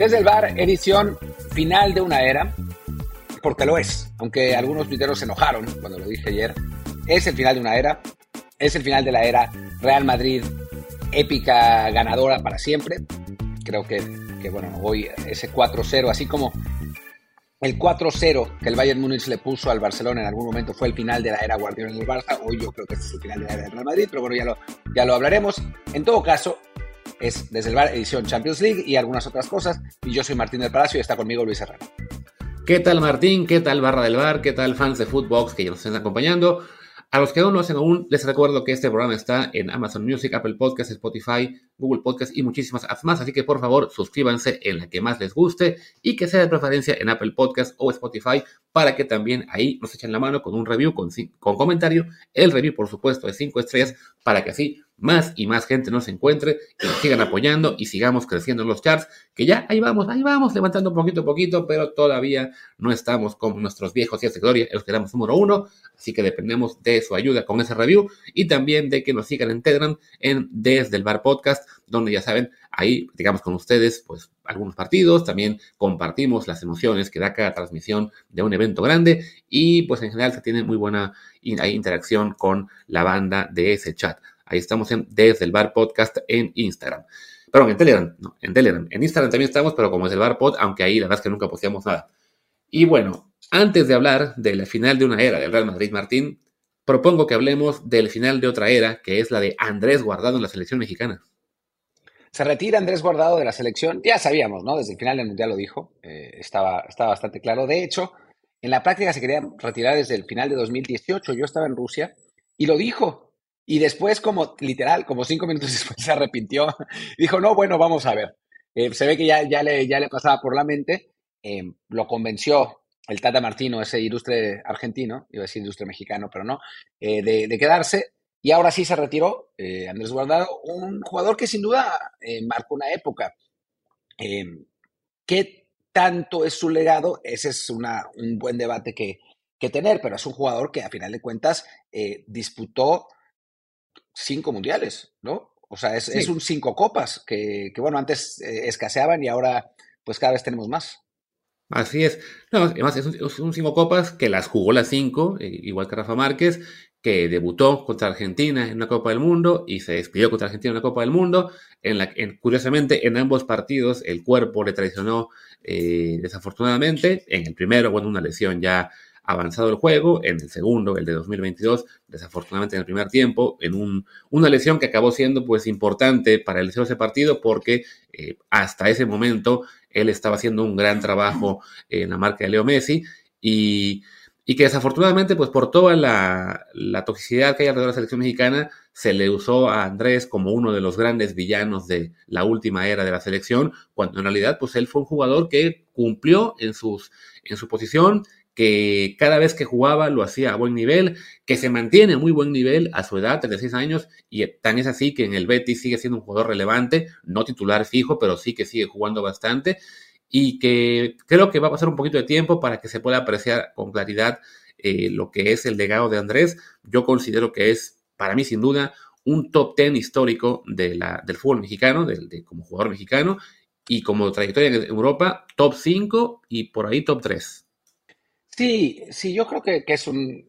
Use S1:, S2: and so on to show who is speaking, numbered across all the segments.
S1: Desde el bar, edición final de una era, porque lo es, aunque algunos tuiteros se enojaron cuando lo dije ayer, es el final de una era, es el final de la era Real Madrid, épica ganadora para siempre. Creo que, que bueno, hoy ese 4-0, así como el 4-0 que el Bayern Múnich le puso al Barcelona en algún momento fue el final de la era Guardiola en el Barça. Hoy yo creo que es el final de la era del Real Madrid, pero bueno, ya lo, ya lo hablaremos. En todo caso, es desde el bar edición Champions League y algunas otras cosas. Y yo soy Martín del Palacio y está conmigo Luis Herrera.
S2: ¿Qué tal Martín? ¿Qué tal Barra del Bar? ¿Qué tal fans de Footbox que ya nos están acompañando? A los que no lo hacen aún, les recuerdo que este programa está en Amazon Music, Apple Podcasts, Spotify, Google Podcasts y muchísimas apps más. Así que por favor, suscríbanse en la que más les guste y que sea de preferencia en Apple Podcasts o Spotify para que también ahí nos echen la mano con un review, con, con comentario. El review, por supuesto, de 5 estrellas para que así más y más gente nos encuentre y nos sigan apoyando y sigamos creciendo en los charts, que ya ahí vamos, ahí vamos, levantando poquito a poquito, pero todavía no estamos como nuestros viejos días de gloria, los que éramos número uno, así que dependemos de su ayuda con ese review y también de que nos sigan en Telegram en Desde el Bar Podcast, donde ya saben, ahí digamos con ustedes pues algunos partidos, también compartimos las emociones que da cada transmisión de un evento grande y pues en general se tiene muy buena interacción con la banda de ese chat. Ahí estamos en Desde el Bar Podcast en Instagram. Perdón, en Telegram, no, en Telegram. En Instagram también estamos, pero como es el Bar Pod, aunque ahí la verdad es que nunca posteamos nada. Y bueno, antes de hablar de la final de una era del Real Madrid Martín, propongo que hablemos del final de otra era, que es la de Andrés Guardado en la selección mexicana.
S1: Se retira Andrés Guardado de la selección, ya sabíamos, ¿no? Desde el final del Mundial lo dijo, eh, estaba, estaba bastante claro. De hecho, en la práctica se quería retirar desde el final de 2018. Yo estaba en Rusia y lo dijo. Y después, como literal, como cinco minutos después se arrepintió. Dijo, no, bueno, vamos a ver. Eh, se ve que ya, ya, le, ya le pasaba por la mente. Eh, lo convenció el Tata Martino, ese ilustre argentino, iba a decir ilustre mexicano, pero no, eh, de, quedarse. Y ahora sí se retiró Andrés Guardado, un jugador que sin duda marcó una época. ¿Qué tanto es su legado? Ese es una, un buen debate que, que tener, pero es un jugador que a final de cuentas disputó cinco mundiales, ¿no? O sea, es, un cinco copas que, bueno, antes eh, escaseaban y ahora pues cada vez tenemos más.
S2: Así es. No, además es un, cinco copas que las jugó las cinco, eh, igual que Rafa Márquez, que debutó contra Argentina en una Copa del Mundo y se despidió contra Argentina en una Copa del Mundo. En la, en, curiosamente, en ambos partidos el cuerpo le traicionó eh, desafortunadamente. En el primero, bueno, una lesión ya avanzado el juego, en el segundo, el de 2022, desafortunadamente en el primer tiempo, en un, una lesión que acabó siendo pues importante para el de ese partido porque eh, hasta ese momento él estaba haciendo un gran trabajo en la marca de Leo Messi y, y que desafortunadamente pues por toda la, la, toxicidad que hay alrededor de la selección mexicana se le usó a Andrés como uno de los grandes villanos de la última era de la selección, cuando en realidad pues él fue un jugador que cumplió en, sus, en su posición, que cada vez que jugaba lo hacía a buen nivel, que se mantiene a muy buen nivel a su edad, 36 años, y tan es así que en el Betis sigue siendo un jugador relevante, no titular fijo, pero sí que sigue jugando bastante, y que creo que va a pasar un poquito de tiempo para que se pueda apreciar con claridad eh, lo que es el legado de Andrés. Yo considero que es, para mí sin duda, un top 10 histórico de la, del fútbol mexicano, de, como jugador mexicano, y como trayectoria en Europa, top 5 y por ahí top 3.
S1: Sí, sí, yo creo que, es un,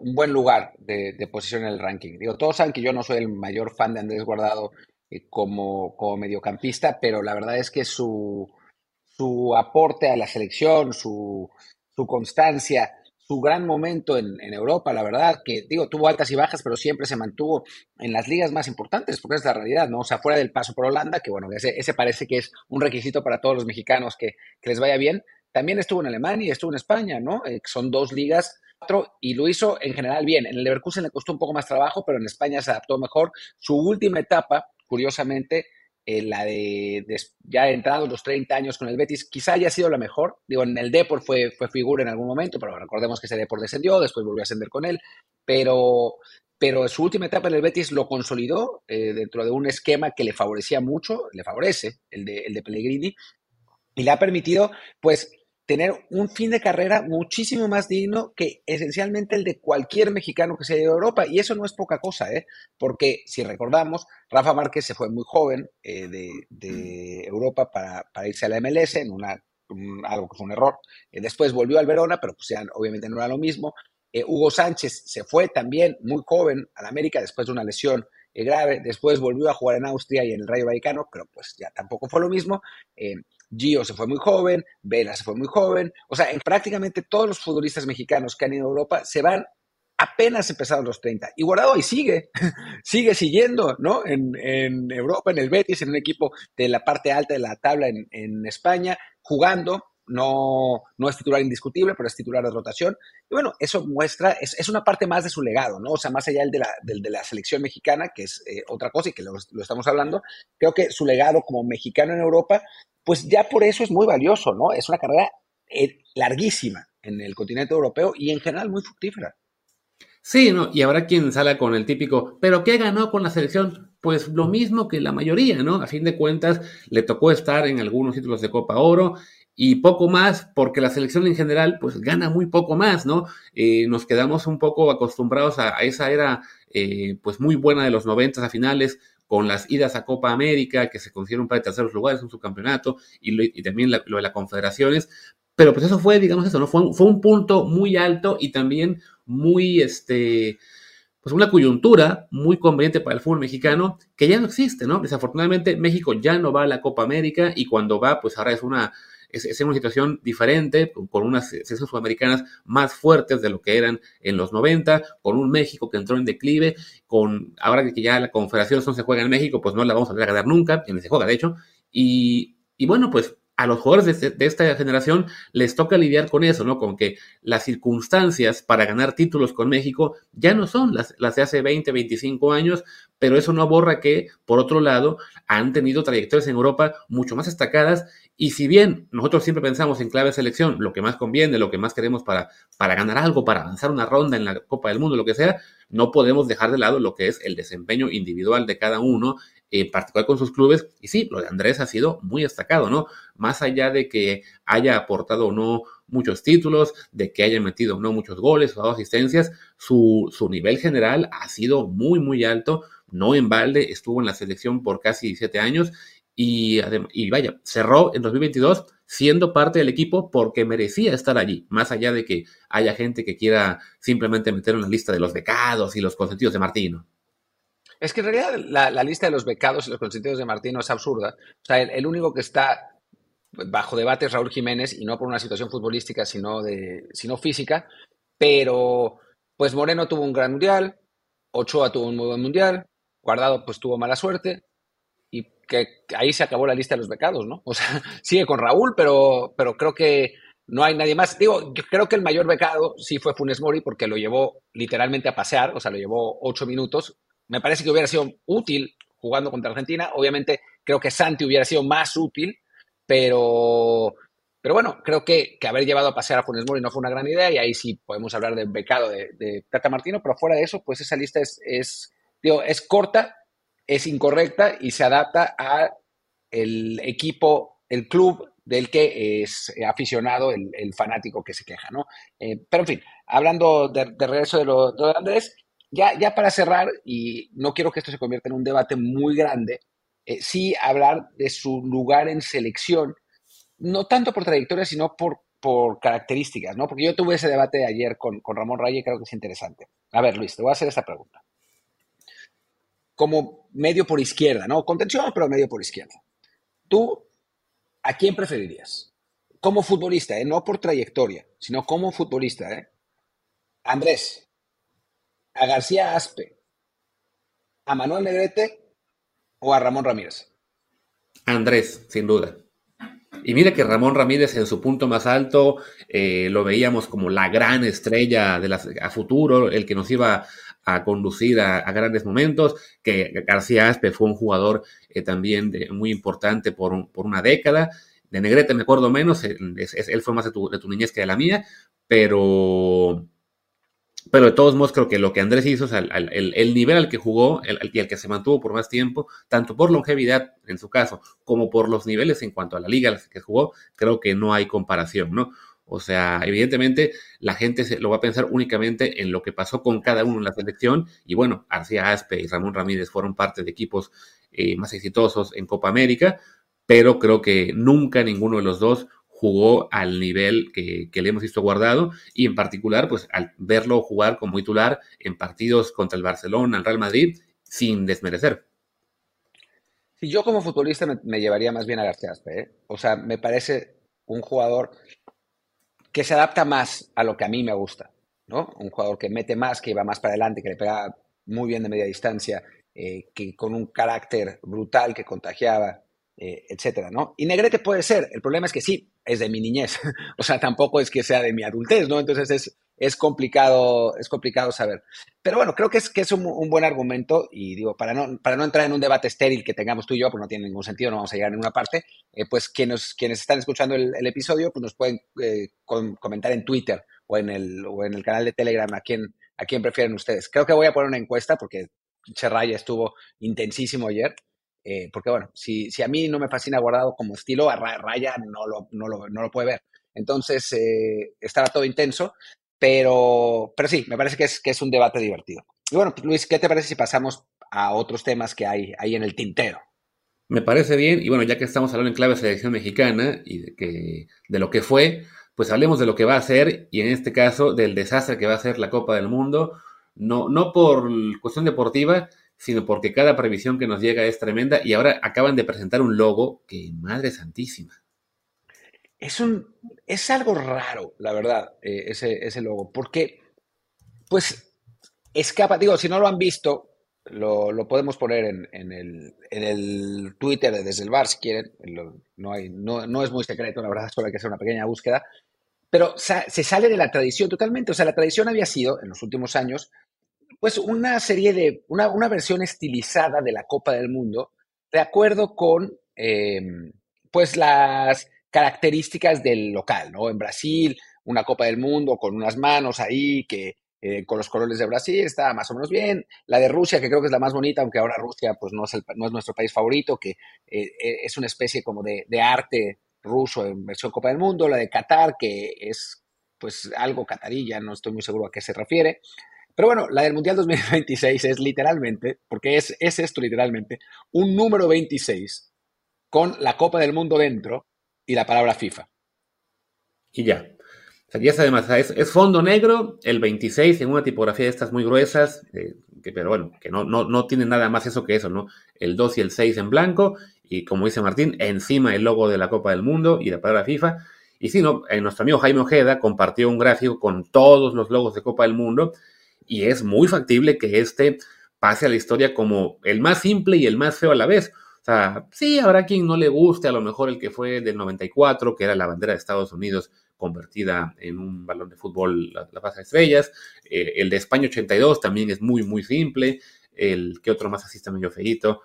S1: buen lugar de, posición en el ranking. Digo, todos saben que yo no soy el mayor fan de Andrés Guardado eh, como, como mediocampista, pero la verdad es que su, su aporte a la selección, su, su constancia, su gran momento en, Europa, la verdad, que digo, tuvo altas y bajas, pero siempre se mantuvo en las ligas más importantes, porque es la realidad, ¿no? O sea, fuera del paso por Holanda, que bueno, ese, ese parece que es un requisito para todos los mexicanos que, que les vaya bien, también estuvo en Alemania y estuvo en España, ¿no? Eh, son dos ligas y lo hizo en general bien. En el Leverkusen le costó un poco más trabajo, pero en España se adaptó mejor. Su última etapa, curiosamente, eh, la de, ya entrado los 30 años con el Betis, quizá haya sido la mejor. Digo, en el Depor fue, fue figura en algún momento, pero recordemos que ese Depor descendió, después volvió a ascender con él. Pero, pero su última etapa en el Betis lo consolidó eh, dentro de un esquema que le favorecía mucho, le favorece, el de, el de Pellegrini, y le ha permitido, pues, tener un fin de carrera muchísimo más digno que esencialmente el de cualquier mexicano que se haya ido a Europa. Y eso no es poca cosa, ¿eh? porque si recordamos, Rafa Márquez se fue muy joven eh, de, Europa para, irse a la MLS en una, algo que fue un error. Eh, después volvió al Verona, pero pues ya obviamente no era lo mismo. Eh, Hugo Sánchez se fue también muy joven al América después de una lesión grave. Después volvió a jugar en Austria y en el Rayo Vallecano, pero pues ya tampoco fue lo mismo. Gio se fue muy joven, Vela se fue muy joven. O sea, en prácticamente todos los futbolistas mexicanos que han ido a Europa se van apenas empezados los 30. Y Guardado y sigue, sigue siguiendo, ¿no? En, Europa, en el Betis, en un equipo de la parte alta de la tabla en, España, jugando. No, no es titular indiscutible, pero es titular de rotación. Y bueno, eso muestra, es, una parte más de su legado, ¿no? O sea, más allá del de la, de la selección mexicana, que es eh, otra cosa y que lo, lo, estamos hablando, creo que su legado como mexicano en Europa pues ya por eso es muy valioso, ¿no? Es una carrera eh, larguísima en el continente europeo y en general muy fructífera.
S2: Sí, ¿no? Y habrá quien salga con el típico, ¿pero qué ganó con la selección? Pues lo mismo que la mayoría, ¿no? A fin de cuentas, le tocó estar en algunos títulos de Copa Oro y poco más, porque la selección en general, pues gana muy poco más, ¿no? Eh, nos quedamos un poco acostumbrados a, esa era, eh, pues muy buena de los noventas a finales, con las idas a Copa América, que se consiguieron para terceros lugares en su campeonato, y, también lo de las confederaciones. Pero pues eso fue, digamos eso, ¿no? Fue fue un punto muy alto y también muy, este, pues una coyuntura muy conveniente para el fútbol mexicano que ya no existe, ¿no? Desafortunadamente México ya no va a la Copa América y cuando va, pues ahora es una es, una situación diferente, con unas selecciones sudamericanas más fuertes de lo que eran en los 90, con un México que entró en declive, con ahora que ya la Confederación no se juega en México, pues no la vamos a a ganar nunca, ni se juega de hecho, y, y bueno, pues a los jugadores de, de, esta generación les toca lidiar con eso, ¿no? Con que las circunstancias para ganar títulos con México ya no son las, las de hace 20, 25 años, pero eso no borra que, por otro lado, han tenido trayectorias en Europa mucho más destacadas y si bien nosotros siempre pensamos en clave selección, lo que más conviene, lo que más queremos para, para ganar algo, para avanzar una ronda en la Copa del Mundo, lo que sea, no podemos dejar de lado lo que es el desempeño individual de cada uno, en particular con sus clubes. Y sí, lo de Andrés ha sido muy destacado, ¿no? Más allá de que haya aportado o no muchos títulos, de que haya metido o no muchos goles o asistencias, su, su nivel general ha sido muy, muy alto. No en balde, estuvo en la selección por casi 17 años y, y, vaya, cerró en 2022 siendo parte del equipo porque merecía estar allí, más allá de que haya gente que quiera simplemente meter en la lista de los becados y los consentidos de Martino.
S1: Es que en realidad la, lista de los becados y los consentidos de Martino es absurda. O sea, el, único que está bajo debate es Raúl Jiménez y no por una situación futbolística, sino, de, sino física. Pero, pues Moreno tuvo un gran mundial, Ochoa tuvo un muy buen mundial, Guardado pues tuvo mala suerte, que ahí se acabó la lista de los becados, ¿no? O sea, sigue con Raúl, pero, pero creo que no hay nadie más. Digo, creo que el mayor becado sí fue Funes Mori porque lo llevó literalmente a pasear, o sea, lo llevó ocho minutos. Me parece que hubiera sido útil jugando contra Argentina. Obviamente, creo que Santi hubiera sido más útil, pero, pero bueno, creo que, que haber llevado a pasear a Funes Mori no fue una gran idea y ahí sí podemos hablar del becado de, de Tata Martino, pero fuera de eso, pues esa lista es, es, digo, es corta, es incorrecta y se adapta a el equipo, el club del que es aficionado el, fanático que se queja, ¿no? Eh, pero en fin, hablando de, regreso de lo, de Andrés, ya, ya para cerrar, y no quiero que esto se convierta en un debate muy grande, eh, sí hablar de su lugar en selección, no tanto por trayectoria, sino por, por características, ¿no? Porque yo tuve ese debate ayer con, con Ramón Raya y creo que es interesante. A ver, Luis, te voy a hacer esta pregunta como medio por izquierda, ¿no? Contención, pero medio por izquierda. ¿Tú a quién preferirías? Como futbolista, ¿eh? no por trayectoria, sino como futbolista. ¿eh? Andrés, a García Aspe, a Manuel Negrete o a Ramón Ramírez.
S2: Andrés, sin duda. Y mira que Ramón Ramírez en su punto más alto eh, lo veíamos como la gran estrella de a futuro, el que nos iba a conducir a, grandes momentos, que García Aspe fue un jugador eh, también muy importante por, por, una década. De Negrete me acuerdo menos, él, fue más de tu, niñez que de la mía, pero, pero de todos modos creo que lo que Andrés hizo, o sea, el, nivel al que jugó el, y al que se mantuvo por más tiempo, tanto por longevidad en su caso, como por los niveles en cuanto a la liga que jugó, creo que no hay comparación, ¿no? O sea, evidentemente la gente se, lo va a pensar únicamente en lo que pasó con cada uno en la selección. Y bueno, García Aspe y Ramón Ramírez fueron parte de equipos eh, más exitosos en Copa América, pero creo que nunca ninguno de los dos jugó al nivel que, le hemos visto guardado y en particular, pues al verlo jugar como titular en partidos contra el Barcelona, el Real Madrid, sin desmerecer.
S1: Si yo como futbolista me, llevaría más bien a García Aspe, ¿eh? o sea, me parece un jugador que se adapta más a lo que a mí me gusta, ¿no? Un jugador que mete más, que va más para adelante, que le pega muy bien de media distancia, eh, que con un carácter brutal que contagiaba, eh, etcétera, ¿no? Y Negrete puede ser, el problema es que sí, es de mi niñez, o sea, tampoco es que sea de mi adultez, ¿no? Entonces es, es complicado, es complicado saber. Pero bueno, creo que es, que es un, buen argumento y digo, para no, para no entrar en un debate estéril que tengamos tú y yo, pues no tiene ningún sentido, no vamos a llegar a ninguna parte, eh, pues quienes, quienes están escuchando el, episodio, pues nos pueden eh, comentar en Twitter o en, el, o en el canal de Telegram a quién, a quién prefieren ustedes. Creo que voy a poner una encuesta porque Cherraya estuvo intensísimo ayer. Eh, porque bueno, si, si, a mí no me fascina guardado como estilo, a Raya no lo, no lo, no lo puede ver. Entonces, eh, estará todo intenso, pero, pero sí, me parece que es, que es un debate divertido. Y bueno, Luis, ¿qué te parece si pasamos a otros temas que hay ahí en el tintero?
S2: Me parece bien, y bueno, ya que estamos hablando en clave de selección mexicana y de, que, de lo que fue, pues hablemos de lo que va a ser, y en este caso del desastre que va a ser la Copa del Mundo, no, no por cuestión deportiva, sino porque cada previsión que nos llega es tremenda y ahora acaban de presentar un logo que, madre santísima.
S1: Es, un, es algo raro, la verdad, eh, ese, ese logo, porque, pues, escapa, digo, si no lo han visto, lo, podemos poner en, el, en, el, Twitter desde el bar si quieren, no, hay, no, no es muy secreto, la verdad, solo hay que hacer una pequeña búsqueda, pero se sale de la tradición totalmente, o sea, la tradición había sido, en los últimos años, pues una serie de, una, una versión estilizada de la Copa del Mundo, de acuerdo con, em, pues las características del local, ¿no? En Brasil, una Copa del Mundo con unas manos ahí que eh, con los colores de Brasil está más o menos bien. La de Rusia, que creo que es la más bonita, aunque ahora Rusia pues no es, no es nuestro país favorito, que eh, eh, es una especie como de, de, arte ruso en versión Copa del Mundo. La de Qatar, que es pues algo catarilla, no estoy muy seguro a qué se refiere. Pero bueno, la del Mundial 2026 es literalmente, porque es, es esto literalmente, un número 26 con la Copa del Mundo dentro y la palabra FIFA.
S2: Y ya. O sea, ya además, es, es, fondo negro, el 26 en una tipografía de estas muy gruesas, eh, que, pero bueno, que no, no, no tiene nada más eso que eso, ¿no? El 2 y el 6 en blanco, y como dice Martín, encima el logo de la Copa del Mundo y la palabra FIFA. Y sí, ¿no? Eh, nuestro amigo Jaime Ojeda compartió un gráfico con todos los logos de Copa del Mundo y es muy factible que este pase a la historia como el más simple y el más feo a la vez. O sea, sí, habrá quien no le guste, a lo mejor el que fue del 94, que era la bandera de Estados Unidos convertida en un balón de fútbol, la, la de estrellas. Eh, el de España 82 también es muy, muy simple. El que otro más así está medio feito.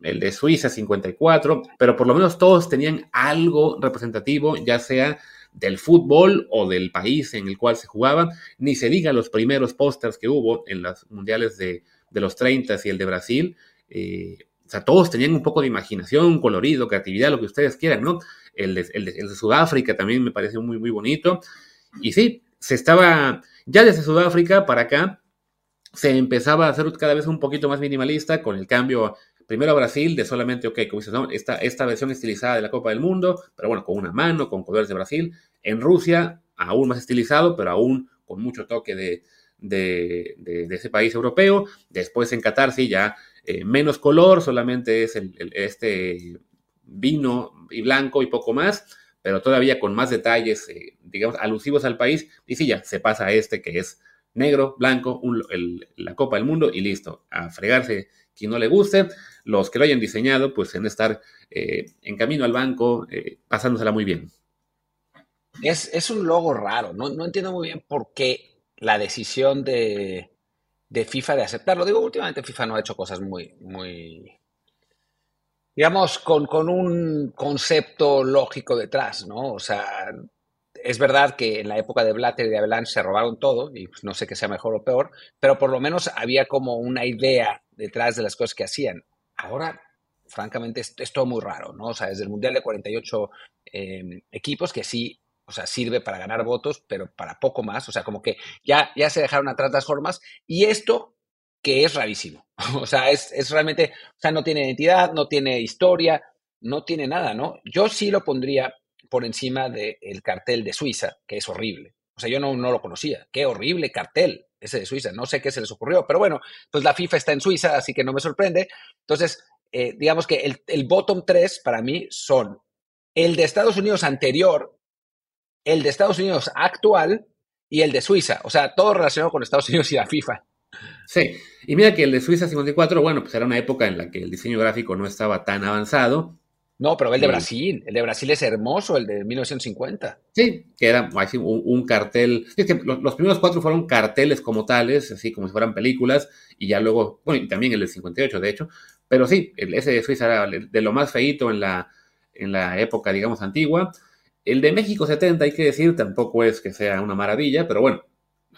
S2: El de Suiza 54, pero por lo menos todos tenían algo representativo, ya sea del fútbol o del país en el cual se jugaba, ni se diga los primeros pósters que hubo en los mundiales de, los 30 y el de Brasil. Eh, o sea, todos tenían un poco de imaginación, colorido, creatividad, lo que ustedes quieran, ¿no? El de, el de, Sudáfrica también me pareció muy, muy bonito. Y sí, se estaba, ya desde Sudáfrica para acá, se empezaba a hacer cada vez un poquito más minimalista con el cambio Primero Brasil, de solamente, ok, como dices, ¿no? esta, versión estilizada de la Copa del Mundo, pero bueno, con una mano, con colores de Brasil. En Rusia, aún más estilizado, pero aún con mucho toque de, ese país europeo. Después en Qatar, sí, ya eh, menos color, solamente es el, este vino y blanco y poco más, pero todavía con más detalles, eh, digamos, alusivos al país. Y sí, ya se pasa a este que es negro, blanco, la Copa del Mundo y listo, a fregarse quien no le guste, los que lo hayan diseñado, pues en estar eh, en camino al banco, eh, pasándosela muy bien.
S1: Es, un logo raro, no, entiendo muy bien por qué la decisión de, FIFA de aceptarlo. Digo, últimamente FIFA no ha hecho cosas muy, muy, digamos, con, con, un concepto lógico detrás, ¿no? O sea, es verdad que en la época de Blatter y de Avalanche se robaron todo, y pues no sé qué sea mejor o peor, pero por lo menos había como una idea detrás de las cosas que hacían. Ahora, francamente, es, todo muy raro, ¿no? O sea, desde el Mundial de 48 em, equipos, que sí, o sea, sirve para ganar votos, pero para poco más, o sea, como que ya, ya se dejaron atrás las formas, y esto que es rarísimo, o sea, es, es realmente, o sea, no tiene identidad, no tiene historia, no tiene nada, ¿no? Yo sí lo pondría por encima del cartel de Suiza, que es horrible. O sea, yo no, no lo conocía. Qué horrible cartel ese de Suiza. No sé qué se les ocurrió, pero bueno, pues la FIFA está en Suiza, así que no me sorprende. Entonces, eh, digamos que el, el bottom 3 para mí son el de Estados Unidos anterior, el de Estados Unidos actual y el de Suiza. O sea, todo relacionado con Estados Unidos y la FIFA.
S2: Sí, y mira que el de Suiza 54, bueno, pues era una época en la que el diseño gráfico no estaba tan avanzado
S1: no, pero el de Brasil, el de Brasil es hermoso, el de 1950.
S2: Sí, que era un, cartel. Es que los, primeros cuatro fueron carteles como tales, así como si fueran películas, y ya luego, bueno, y también el de 58, de hecho. Pero sí, el, ese de Suiza era de lo más feito en la, en la época, digamos, antigua. El de México 70, hay que decir, tampoco es que sea una maravilla, pero bueno,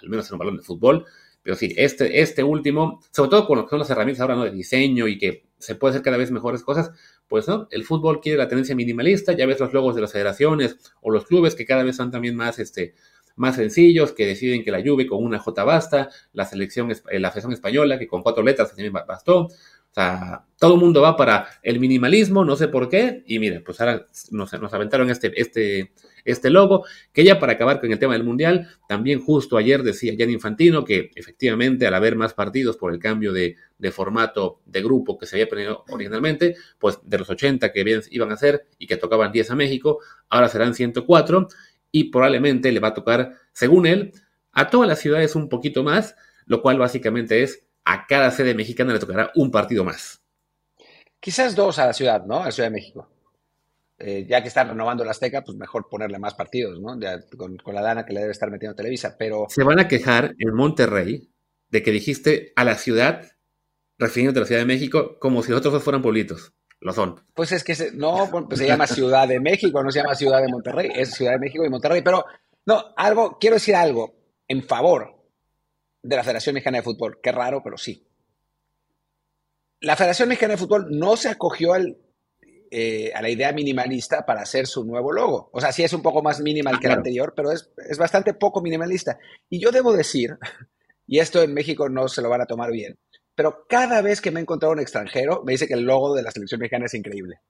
S2: al menos en un balón de fútbol. Pero sí, este, este último, sobre todo con lo que son las herramientas ahora ¿no? de diseño y que se puede hacer cada vez mejores cosas, pues no, el fútbol quiere la tendencia minimalista, ya ves los logos de las federaciones o los clubes que cada vez son también más, este, más sencillos, que deciden que la Juve con una J basta, la selección, eh, la Federación Española que con cuatro letras también bastó, o sea, todo el mundo va para el minimalismo, no sé por qué, y mire, pues ahora nos, nos aventaron este, este, este logo, que ya para acabar con el tema del Mundial, también justo ayer decía Jan Infantino que efectivamente al haber más partidos por el cambio de, formato de grupo que se había planeado originalmente, pues de los 80 que iban a ser y que tocaban 10 a México, ahora serán 104 y probablemente le va a tocar, según él, a todas las ciudades un poquito más, lo cual básicamente es a cada sede mexicana le tocará un partido más.
S1: Quizás dos a la ciudad, ¿no? A la Ciudad de México. Eh, ya que están renovando la Azteca, pues mejor ponerle más partidos, ¿no? con, la dana que le debe estar metiendo Televisa, pero...
S2: Se van a quejar en Monterrey de que dijiste a la ciudad, refiriéndote a la Ciudad de México, como si los otros dos fueran pueblitos. Lo son.
S1: Pues es que no, pues se llama Ciudad de México, no se llama Ciudad de Monterrey, es Ciudad de México y Monterrey. Pero, no, algo, quiero decir algo en favor de la Federación Mexicana de Fútbol. Qué raro, pero sí. La Federación Mexicana de Fútbol no se acogió eh, a la idea minimalista para hacer su nuevo logo. O sea, sí es un poco más minimal que el anterior, pero es, es bastante poco minimalista. Y yo debo decir, y esto en México no se lo van a tomar bien, pero cada vez que me he encontrado un extranjero, me dice que el logo de la selección mexicana es increíble.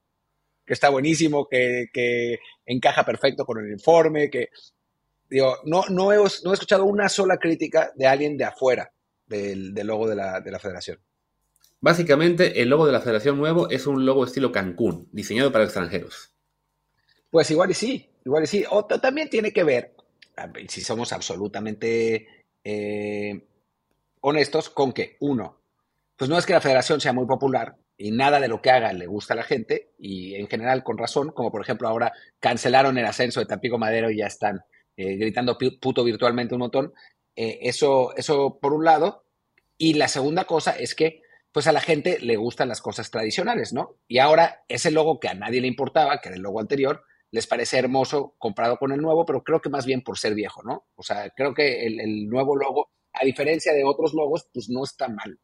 S1: Que está buenísimo, que, que encaja perfecto con el uniforme, que Digo, no, no, he, no he escuchado una sola crítica de alguien de afuera del, logo de la, de la federación.
S2: Básicamente, el logo de la federación nuevo es un logo estilo Cancún, diseñado para extranjeros.
S1: Pues igual y sí, igual y sí. O también tiene que ver, si somos absolutamente eh, honestos, con que, uno, pues no es que la federación sea muy popular y nada de lo que haga le gusta a la gente, y en general con razón, como por ejemplo ahora cancelaron el ascenso de Tampico Madero y ya están eh, gritando puto virtualmente un montón. Eh, eso, eso por un lado. Y la segunda cosa es que pues a la gente le gustan las cosas tradicionales, ¿no? Y ahora ese logo que a nadie le importaba, que era el logo anterior, les parece hermoso comparado con el nuevo, pero creo que más bien por ser viejo, ¿no? O sea, creo que el, el nuevo logo, a diferencia de otros logos, pues no está mal.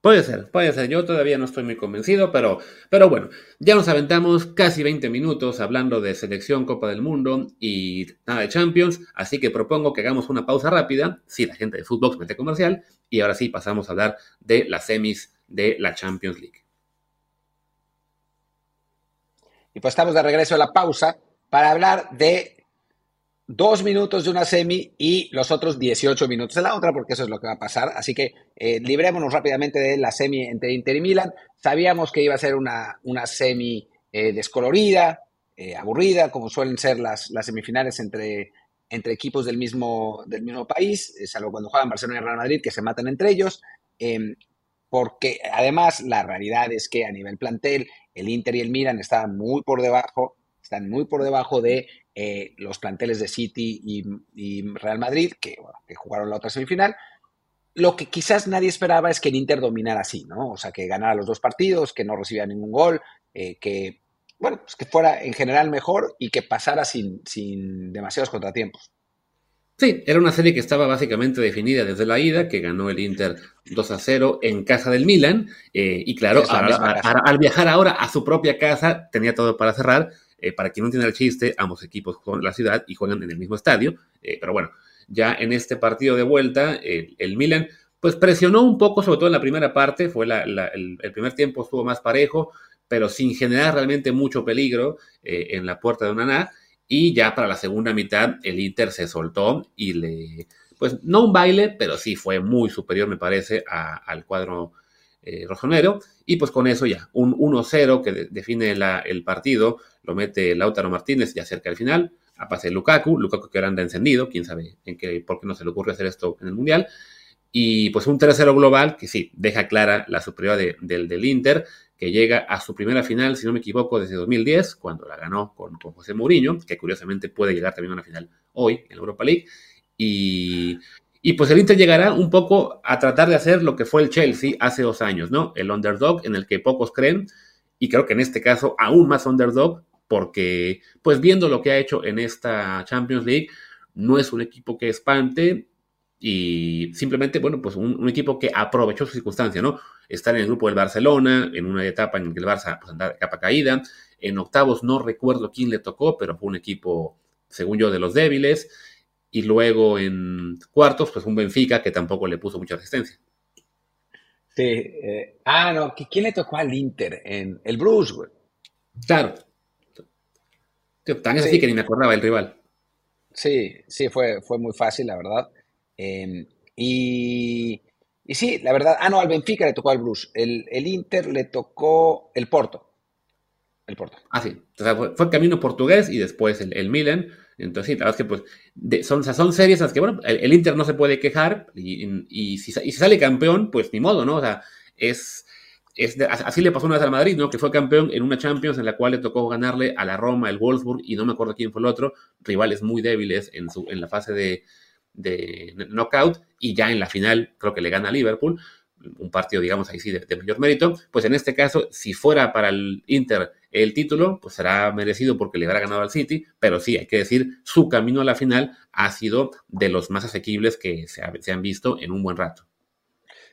S2: Puede ser, puede ser. Yo todavía no estoy muy convencido, pero, pero bueno, ya nos aventamos casi 20 minutos hablando de selección, Copa del Mundo y nada de Champions, así que propongo que hagamos una pausa rápida, si la gente de Footbox mete comercial, y ahora sí pasamos a hablar de las semis de la Champions League.
S1: Y pues estamos de regreso a la pausa para hablar de dos minutos de una semi y los otros 18 minutos de la otra, porque eso es lo que va a pasar. Así que eh, librémonos rápidamente de la semi entre Inter y Milan. Sabíamos que iba a ser una, una semi eh, descolorida, eh, aburrida, como suelen ser las, las semifinales entre, entre equipos del mismo, del mismo país, salvo cuando juegan Barcelona y Real Madrid, que se matan entre ellos. Em, porque además la realidad es que a nivel plantel, el Inter y el Milan estaban muy por debajo, están muy por debajo de eh, los planteles de City y, Real Madrid, que, jugaron la otra semifinal. Lo que quizás nadie esperaba es que el Inter dominara así, ¿no? O sea, que ganara los dos partidos, que no recibiera ningún gol, eh, que bueno, pues que fuera en general mejor y que pasara sin, sin demasiados contratiempos.
S2: Sí, era una serie que estaba básicamente definida desde la ida, que ganó el Inter 2 a 0 en casa del Milan. Eh, y claro, al viajar ahora a su propia casa, tenía todo para cerrar. Eh, para quien no entienda el chiste, ambos equipos en la ciudad y juegan en el mismo estadio. Eh, pero bueno, ya en este partido de vuelta, el, Milan pues presionó un poco, sobre todo en la primera parte. Fue el, primer tiempo estuvo más parejo, pero sin generar realmente mucho peligro en la puerta de Onaná. Y ya para la segunda mitad el Inter se soltó y le, pues no un baile, pero sí fue muy superior, me parece, al cuadro eh, rosonero. Y pues con eso ya, un 1-0 que define el partido, lo mete Lautaro Martínez ya cerca del final, a pase de Lukaku, Lukaku que ahora anda encendido, quién sabe en qué, por qué no se le ocurre hacer esto en el Mundial. Y pues un 3-0 global que sí, deja clara la superioridad del, del Inter, que llega a su primera final, si no me equivoco, desde 2010, cuando la ganó con, José Mourinho, que curiosamente puede llegar también a una final hoy en la Europa League. Y, pues el Inter llegará un poco a tratar de hacer lo que fue el Chelsea hace dos años, ¿no? El underdog en el que pocos creen, y creo que en este caso aún más underdog, porque pues viendo lo que ha hecho en esta Champions League, no es un equipo que espante, y simplemente, bueno, pues un, equipo que aprovechó su circunstancia, ¿no? Estar en el grupo del Barcelona, en una etapa en que el Barça pues, andaba de capa caída. En octavos no recuerdo quién le tocó, pero fue un equipo, según yo, de los débiles. Y luego en cuartos, pues un Benfica que tampoco le puso mucha resistencia.
S1: Sí. Eh, ah, no, ¿quién le tocó al Inter? En el Bruce, güey.
S2: Claro. Tan es así que ni me acordaba el rival.
S1: Sí, sí, fue, fue muy fácil, la verdad. Em, y, y, sí, la verdad, ah, no, al Benfica le tocó al Bruce, el, el Inter le tocó el Porto. El Porto.
S2: Ah, sí, o sea, fue, camino portugués y después el, el, Milan. Entonces, sí, la verdad es que pues, son, son series en las que, bueno, el, Inter no se puede quejar y, y, si, sale campeón, pues ni modo, ¿no? O sea, es, es así le pasó una vez al Madrid, ¿no? Que fue campeón en una Champions en la cual le tocó ganarle a la Roma, el Wolfsburg y no me acuerdo quién fue el otro, rivales muy débiles en, su, en la fase de, de knockout y ya en la final creo que le gana a Liverpool, un partido digamos ahí sí de, mayor mérito, pues en este caso si fuera para el Inter el título, pues será merecido porque le habrá ganado al City, pero sí, hay que decir, su camino a la final ha sido de los más asequibles que se, han visto en un buen rato.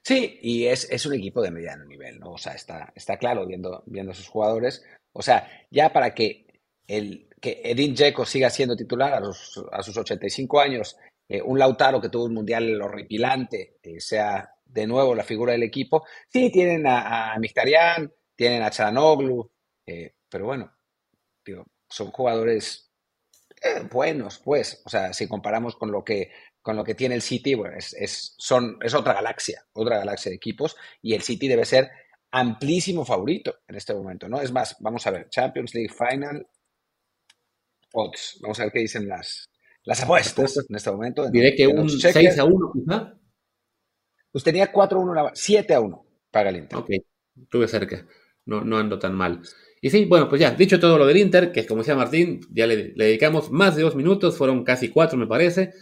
S1: Sí, y es, es, un equipo de mediano nivel, ¿no? O sea, está, está claro viendo, viendo a sus jugadores. O sea, ya para que, el, que Edin Dzeko siga siendo titular a, los, a sus 85 años eh, un Lautaro que tuvo un mundial horripilante, eh, sea de nuevo la figura del equipo. Sí, tienen a, a tienen a Charanoglu, eh, pero bueno, son jugadores buenos, pues. O sea, si comparamos con lo que, con lo que tiene el City, bueno, es, son, es otra galaxia, otra galaxia de equipos, y el City debe ser amplísimo favorito en este momento, ¿no? Es más, vamos a ver, Champions League Final, odds, vamos a ver qué dicen las, las apuestas en este momento.
S2: Diré que un 6 a 1 quizá.
S1: Pues tenía 4 a 1, 7 a 1 para el Inter.
S2: Ok, estuve cerca. No, no ando tan mal. Y sí, bueno, pues ya, dicho todo lo del Inter, que como decía Martín, ya le, dedicamos más de dos minutos, fueron casi cuatro, me parece.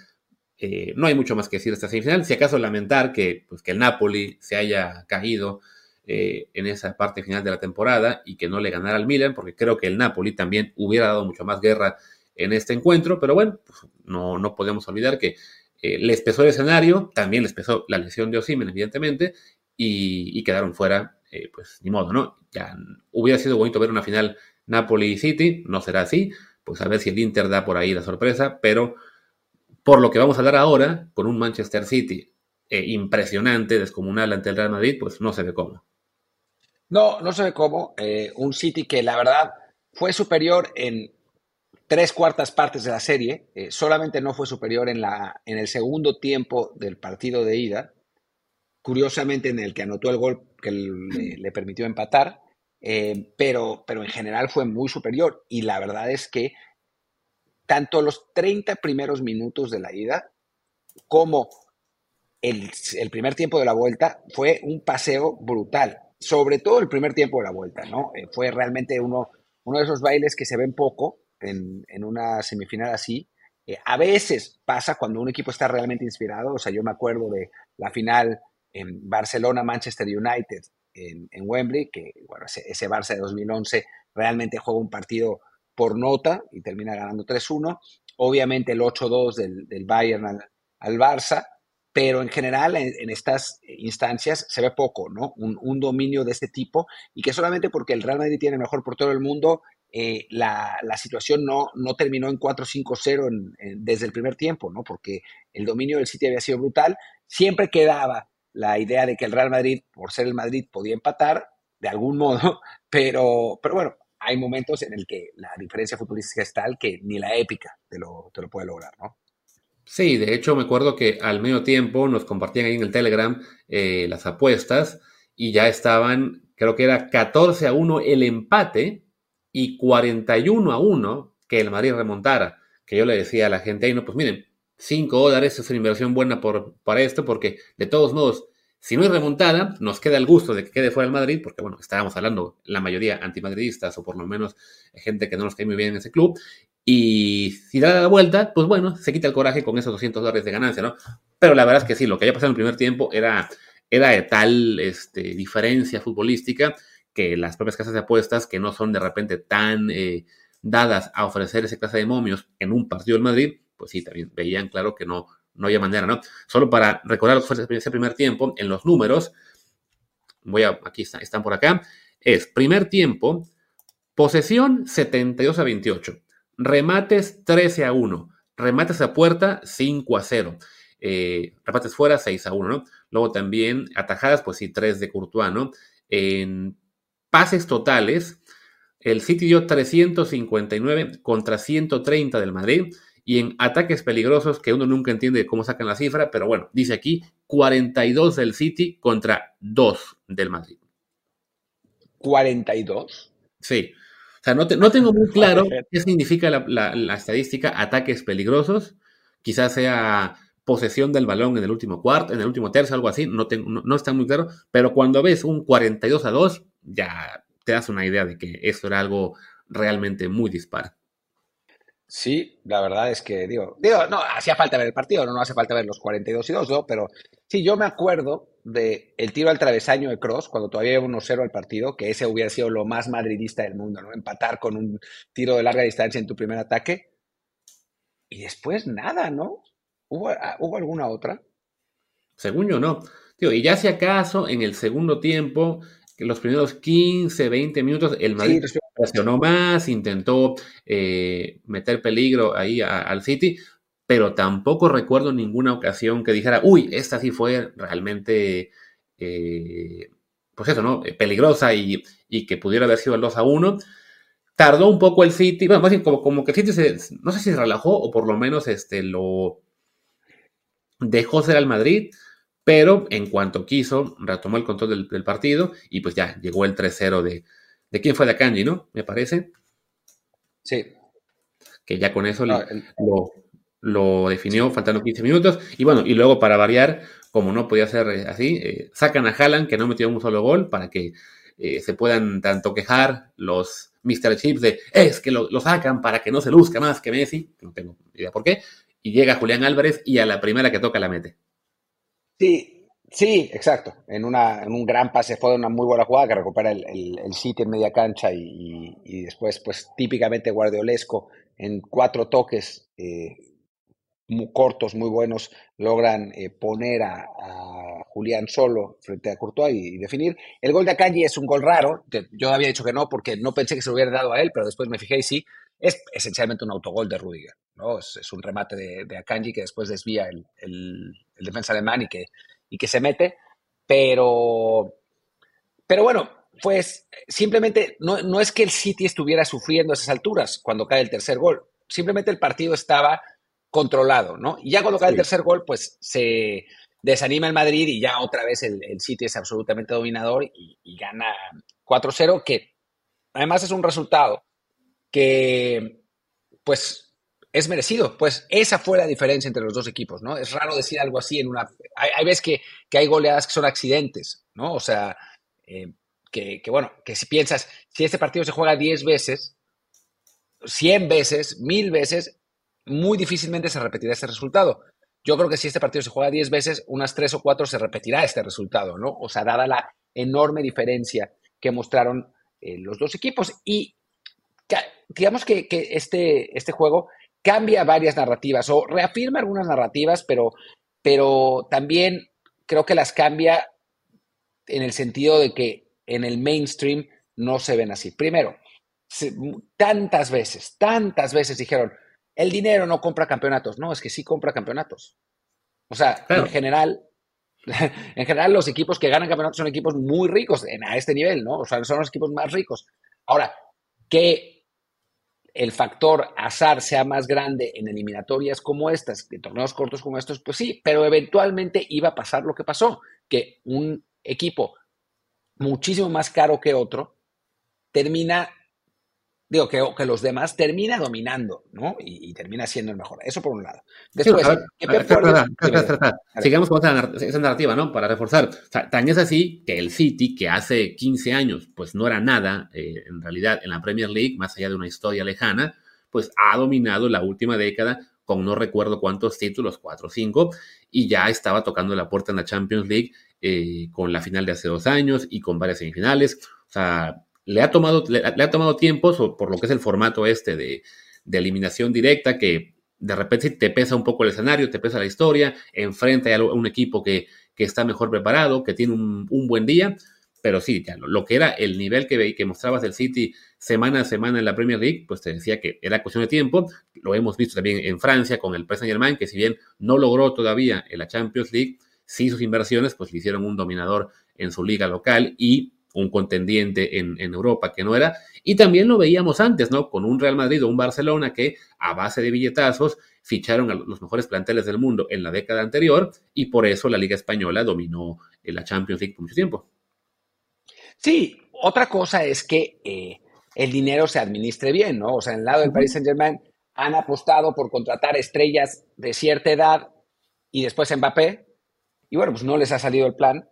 S2: Eh, no hay mucho más que decir de esta semifinal. Si acaso lamentar que, pues, que el Napoli se haya caído eh, en esa parte final de la temporada y que no le ganara al Milan, porque creo que el Napoli también hubiera dado mucho más guerra en este encuentro, pero bueno, pues no, no podemos olvidar que eh, les pesó el escenario, también les pesó la lesión de Osimen, evidentemente, y, quedaron fuera, eh, pues ni modo, ¿no? Ya hubiera sido bonito ver una final Napoli-City, no será así, pues a ver si el Inter da por ahí la sorpresa, pero por lo que vamos a hablar ahora, con un Manchester City eh, impresionante, descomunal ante el Real Madrid, pues no se ve cómo.
S1: No, no se ve cómo. un City que la verdad fue superior en tres cuartas partes de la serie, eh, solamente no fue superior en, la, en el segundo tiempo del partido de ida, curiosamente en el que anotó el gol que le, permitió empatar, eh, pero, pero en general fue muy superior y la verdad es que tanto los 30 primeros minutos de la ida como el, primer tiempo de la vuelta fue un paseo brutal, sobre todo el primer tiempo de la vuelta, ¿no? Eh, fue realmente uno, uno de esos bailes que se ven poco, en, una semifinal así. Eh, a veces pasa cuando un equipo está realmente inspirado. O sea, yo me acuerdo de la final en Barcelona-Manchester United en, Wembley, que bueno, ese, Barça de 2011 realmente juega un partido por nota y termina ganando 3-1. Obviamente el 8-2 del, Bayern al, Barça, pero en general en, estas instancias se ve poco, ¿no? Un, dominio de este tipo y que solamente porque el Real Madrid tiene mejor por todo el mundo, eh, la, situación no, no terminó en 4-5-0 desde el primer tiempo, ¿no? Porque el dominio del City había sido brutal. Siempre quedaba la idea de que el Real Madrid, por ser el Madrid, podía empatar de algún modo, pero, pero bueno, hay momentos en el que la diferencia futbolística es tal que ni la épica te lo, te lo puede lograr, ¿no?
S2: Sí, de hecho me acuerdo que al medio tiempo nos compartían ahí en el Telegram eh, las apuestas y ya estaban, creo que era 14 a 1 el empate y 41 a 1 que el Madrid remontara. Que yo le decía a la gente ahí, no, pues miren, 5 dólares es una inversión buena por, para esto porque de todos modos si no hay remontada, nos queda el gusto de que quede fuera el Madrid, porque bueno, estábamos hablando la mayoría antimadridistas o por lo menos gente que no nos cae muy bien en ese club. Y si da la vuelta, pues bueno, se quita el coraje con esos 200 dólares de ganancia, ¿no? Pero la verdad es que sí, lo que había pasado en el primer tiempo era, era de tal este, diferencia futbolística que las propias casas de apuestas, que no son de repente tan eh, dadas a ofrecer ese clase de momios en un partido del Madrid, pues sí, también veían claro que no, no había manera, ¿no? Solo para recordar lo que fue ese primer tiempo, en los números, voy a, aquí están, por acá, es primer tiempo, posesión 72 a 28, remates 13 a 1, remates a puerta 5 a 0, eh, remates fuera 6 a 1, ¿no? Luego también atajadas, pues sí, 3 de Courtois, ¿no? En pases totales, el City dio 359 contra 130 del Madrid y en ataques peligrosos que uno nunca entiende cómo sacan la cifra, pero bueno, dice aquí 42 del City contra 2 del Madrid.
S1: ¿42?
S2: Sí. O sea, no, tengo muy claro qué significa la, estadística ataques peligrosos. Quizás sea posesión del balón en el último cuarto, en el último tercio, algo así, no, no, está muy claro, pero cuando ves un 42 a 2, ya te das una idea de que esto era algo realmente muy dispar.
S1: Sí, la verdad es que, digo, digo, no, hacía falta ver el partido, no, no hace falta ver los 42 y 2, ¿no? Pero sí, yo me acuerdo de el tiro al travesaño de Cross, cuando todavía iba 1-0 al partido, que ese hubiera sido lo más madridista del mundo, ¿no? Empatar con un tiro de larga distancia en tu primer ataque. Y después nada, ¿no? ¿Hubo, ah, ¿hubo alguna otra?
S2: Según yo, no. Tío, y ya si acaso, en el segundo tiempo, los primeros 15, 20 minutos, el Madrid presionó más, intentó eh, meter peligro ahí al City, pero tampoco recuerdo ninguna ocasión que dijera, uy, esta sí fue realmente, eh, pues eso, ¿no? Peligrosa y, que pudiera haber sido el 2 a 1. Tardó un poco el City, bueno, más bien como, como que el City se, no sé si se relajó o por lo menos este, lo dejó ser al Madrid pero en cuanto quiso, retomó el control del, partido y pues ya llegó el 3-0 de, de quién fue de Akanji, ¿no? Me parece.
S1: Sí.
S2: Que ya con eso lo, definió faltando 15 minutos. Y bueno, y luego para variar, como no podía ser eh, así, eh, sacan a Haaland, que no metió un solo gol, para que eh, se puedan tanto quejar los Mr. Chips de es que lo, lo, sacan para que no se luzca más que Messi, no tengo idea por qué. Y llega Julián Álvarez y a la primera que toca la mete.
S1: Sí, sí, exacto. En, una, en un gran pase fue una muy buena jugada que recupera el, el, sitio en media cancha y, después, pues típicamente guardiolesco, en cuatro toques eh, muy cortos, muy buenos, logran eh, poner a, Julián solo frente a Courtois y, definir. El gol de Akanji es un gol raro, yo había dicho que no porque no pensé que se lo hubiera dado a él, pero después me fijé y sí, es esencialmente un autogol de Rudiger, ¿no? Es, un remate de, de, Akanji que después desvía el, el, defensa alemán y que, y que se mete, pero, pero bueno, pues simplemente no, no es que el City estuviera sufriendo a esas alturas cuando cae el tercer gol, simplemente el partido estaba controlado, ¿no? Y ya cuando cae el tercer gol, pues se desanima el Madrid y ya otra vez el, el City es absolutamente dominador y, y gana 4-0, que además es un resultado que pues es merecido. Pues esa fue la diferencia entre los dos equipos, ¿no? Es raro decir algo así en una... Hay, veces que, hay goleadas que son accidentes, ¿no? O sea, eh, que, bueno, que si piensas, si este partido se juega 10 veces, 100 veces, 1000 veces, muy difícilmente se repetirá este resultado. Yo creo que si este partido se juega 10 veces, unas 3 o 4 se repetirá este resultado, ¿no? O sea, dada la enorme diferencia que mostraron eh, los dos equipos. Y digamos que, este, este juego cambia varias narrativas o reafirma algunas narrativas, pero, pero también creo que las cambia en el sentido de que en el mainstream no se ven así. Primero, tantas veces, tantas veces dijeron, el dinero no compra campeonatos. No, es que sí compra campeonatos. O sea, en general, en general los equipos que ganan campeonatos son equipos muy ricos a este nivel, ¿no? O sea, son los equipos más ricos. Ahora, que el factor azar sea más grande en eliminatorias como estas, en torneos cortos como estos, pues sí, pero eventualmente iba a pasar lo que pasó, que un equipo muchísimo más caro que otro termina digo, que, que los demás termina dominando, ¿no? Y, termina siendo el mejor. Eso por un lado. Después,
S2: sigamos con esa, narrativa, ¿no? Para reforzar. O tan es así que el City, que hace 15 años, pues no era nada, eh, en realidad, en la Premier League, más allá de una historia lejana, pues ha dominado la última década con no recuerdo cuántos títulos, cuatro o cinco, y ya estaba tocando la puerta en la Champions League eh, con la final de hace dos años y con varias semifinales. O sea, le ha tomado, le, ha tomado tiempo por lo que es el formato este de, eliminación directa, que de repente te pesa un poco el escenario, te pesa la historia, enfrenta a un equipo que, está mejor preparado, que tiene un, buen día, pero sí, ya, lo, que era el nivel que, que mostrabas del City semana a semana en la Premier League, pues te decía que era cuestión de tiempo, lo hemos visto también en Francia con el Paris Saint Germain, que si bien no logró todavía en la Champions League, sí sus inversiones pues le hicieron un dominador en su liga local y un contendiente en, Europa que no era. Y también lo veíamos antes, ¿no? Con un Real Madrid o un Barcelona que a base de billetazos ficharon a los mejores planteles del mundo en la década anterior y por eso la Liga Española dominó la Champions League por mucho tiempo.
S1: Sí, otra cosa es que eh, el dinero se administre bien, ¿no? O sea, en el lado del Paris Saint Germain han apostado por contratar estrellas de cierta edad y después Mbappé, y bueno, pues no les ha salido el plan.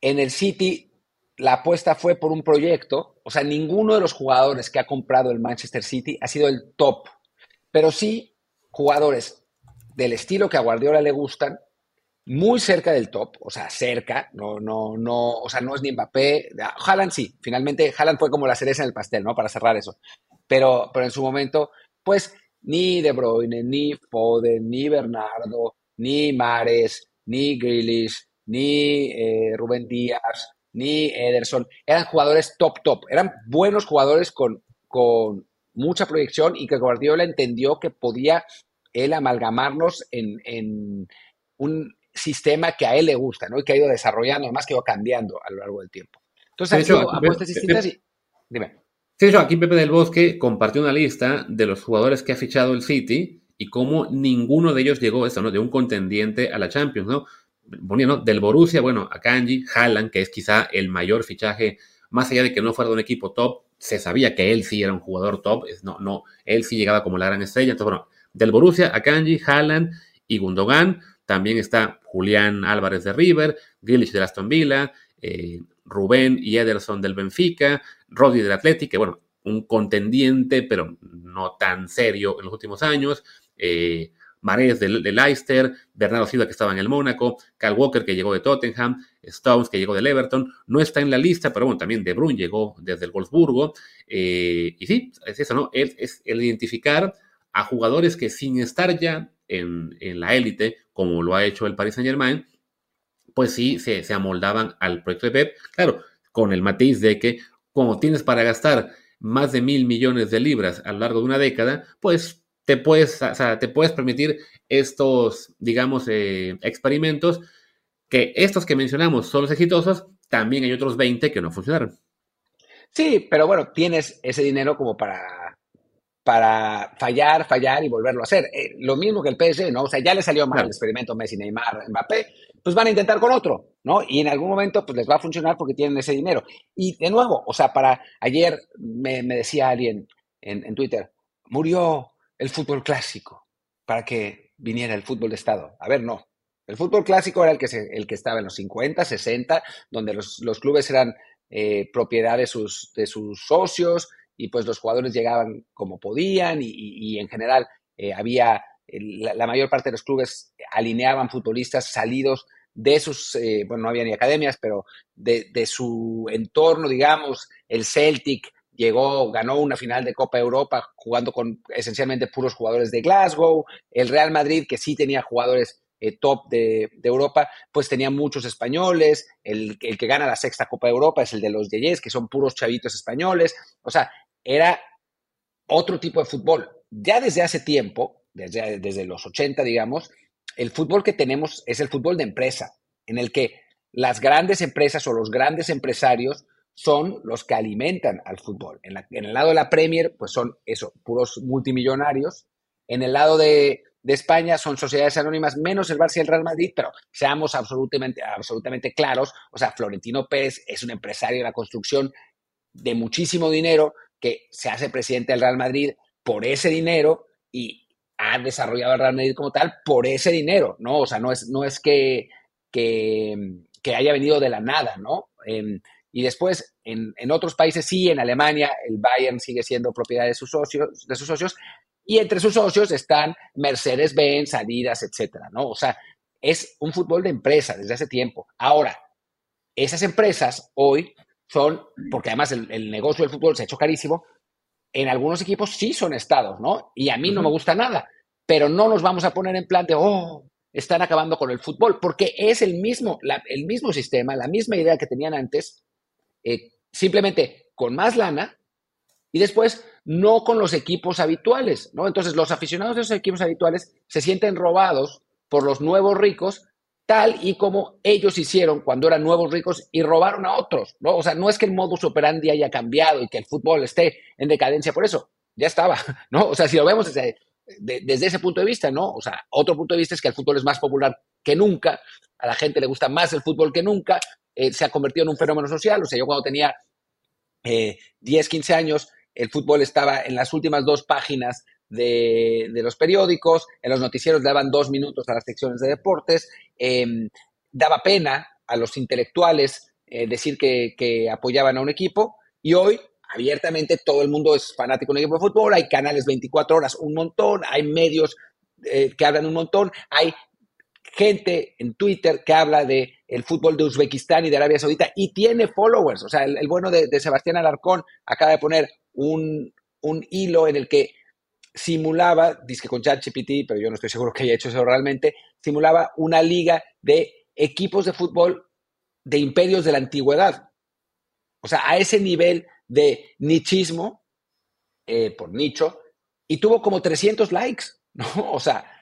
S1: En el City la apuesta fue por un proyecto, o sea, ninguno de los jugadores que ha comprado el Manchester City ha sido el top, pero sí jugadores del estilo que a Guardiola le gustan, muy cerca del top, o sea, cerca, no, no, no, o sea, no es ni Mbappé, Haaland sí, finalmente Haaland fue como la cereza en el pastel, ¿no? Para cerrar eso, pero, pero en su momento, pues ni De Bruyne, ni Foden, ni Bernardo, ni Mares, ni Grealish, ni eh, Rubén Díaz, ni Ederson, eran jugadores top, top, eran buenos jugadores con, con mucha proyección y que Guardiola entendió que podía él amalgamarnos en, un sistema que a él le gusta, ¿no? Y que ha ido desarrollando, además que va cambiando a lo largo del tiempo. Entonces, ha hecho apuestas distintas y... Dime.
S2: Sí, aquí Pepe del Bosque compartió una lista de los jugadores que ha fichado el City y cómo ninguno de ellos llegó, esto, ¿no? De un contendiente a la Champions, ¿no? Bueno, del Borussia, bueno, a Kanji, Haaland, que es quizá el mayor fichaje, más allá de que no fuera de un equipo top, se sabía que él sí era un jugador top, no, no, él sí llegaba como la gran estrella. Entonces, bueno, del Borussia a Kanji, Haaland y Gundogan. También está Julián Álvarez de River, Grealish de Aston Villa, eh, Rubén y Ederson del Benfica, Rodri del Atlético, que bueno, un contendiente, pero no tan serio en los últimos años. Eh, Marés de, Leicester, Bernardo Silva que estaba en el Mónaco, Cal Walker que llegó de Tottenham, Stones que llegó del Everton, no está en la lista, pero bueno, también De Bruyne llegó desde el Wolfsburgo, eh, y sí, es eso, ¿no? Es, es, el identificar a jugadores que sin estar ya en, la élite, como lo ha hecho el Paris Saint Germain, pues sí, se, se amoldaban al proyecto de Pep, claro, con el matiz de que como tienes para gastar más de mil millones de libras a lo largo de una década, pues te puedes, te puedes permitir estos, digamos, eh, experimentos, que estos que mencionamos son los exitosos, también hay otros 20 que no funcionaron.
S1: Sí, pero bueno, tienes ese dinero como para, para fallar, fallar y volverlo a hacer. Eh, lo mismo que el PSG, ¿no? O sea, ya le salió mal el experimento Messi, Neymar, Mbappé, pues van a intentar con otro, ¿no? Y en algún momento pues les va a funcionar porque tienen ese dinero. Y de nuevo, o sea, para ayer me, decía alguien en, en Twitter, murió el fútbol clásico para que viniera el fútbol de Estado. A ver, no. El fútbol clásico era el que, el que estaba en los 50, 60, donde los, clubes eran eh, propiedad de sus, socios y pues los jugadores llegaban como podían y, en general eh, había, la, mayor parte de los clubes alineaban futbolistas salidos de sus, eh, bueno, no había ni academias, pero de, de, su entorno, digamos, el Celtic llegó, ganó una final de Copa Europa jugando con esencialmente puros jugadores de Glasgow. El Real Madrid, que sí tenía jugadores eh, top de, Europa, pues tenía muchos españoles. El, el, que gana la sexta Copa de Europa es el de los Yeyes, que son puros chavitos españoles. O sea, era otro tipo de fútbol. Ya desde hace tiempo, desde, desde los 80, digamos, el fútbol que tenemos es el fútbol de empresa, en el que las grandes empresas o los grandes empresarios son los que alimentan al fútbol. En, el lado de la Premier, pues son eso, puros multimillonarios. En el lado de, España son sociedades anónimas, menos el Barça y el Real Madrid, pero seamos absolutamente, absolutamente claros, o sea, Florentino Pérez es un empresario de la construcción de muchísimo dinero que se hace presidente del Real Madrid por ese dinero y ha desarrollado el Real Madrid como tal por ese dinero, ¿no? O sea, no es, no es que, que, haya venido de la nada, ¿no? Y después, en, otros países sí, en Alemania, el Bayern sigue siendo propiedad de sus socios, de sus socios, y entre sus socios están Mercedes-Benz, Adidas, etcétera, ¿no? O sea, es un fútbol de empresa desde hace tiempo. Ahora, esas empresas hoy son, porque además el, negocio del fútbol se ha hecho carísimo, en algunos equipos sí son estados, ¿no? Y a mí no me gusta nada, pero no nos vamos a poner en plan de, oh, están acabando con el fútbol, porque es el mismo, el mismo sistema, la misma idea que tenían antes, eh, simplemente con más lana y después no con los equipos habituales, ¿no? Entonces los aficionados de esos equipos habituales se sienten robados por los nuevos ricos tal y como ellos hicieron cuando eran nuevos ricos y robaron a otros, ¿no? O sea, no es que el modus operandi haya cambiado y que el fútbol esté en decadencia por eso, ya estaba, ¿no? O sea, si lo vemos desde, desde ese punto de vista, ¿no? O sea, otro punto de vista es que el fútbol es más popular que nunca, a la gente le gusta más el fútbol que nunca, eh, se ha convertido en un fenómeno social. O sea, yo cuando tenía 10, eh, 15 años, el fútbol estaba en las últimas dos páginas de, los periódicos, en los noticieros daban dos minutos a las secciones de deportes, em, daba pena a los intelectuales eh, decir que, apoyaban a un equipo y hoy abiertamente todo el mundo es fanático de un equipo de fútbol, hay canales 24 horas, un montón, hay medios que hablan un montón, hay gente en Twitter que habla de el fútbol de Uzbekistán y de Arabia Saudita y tiene followers. O sea, el, bueno de, Sebastián Alarcón acaba de poner un, hilo en el que simulaba, dice que con ChatGPT, pero yo no estoy seguro que haya hecho eso realmente, simulaba una liga de equipos de fútbol de imperios de la antigüedad. O sea, a ese nivel de nichismo, eh, por nicho, y tuvo como 300 likes, ¿no? O sea,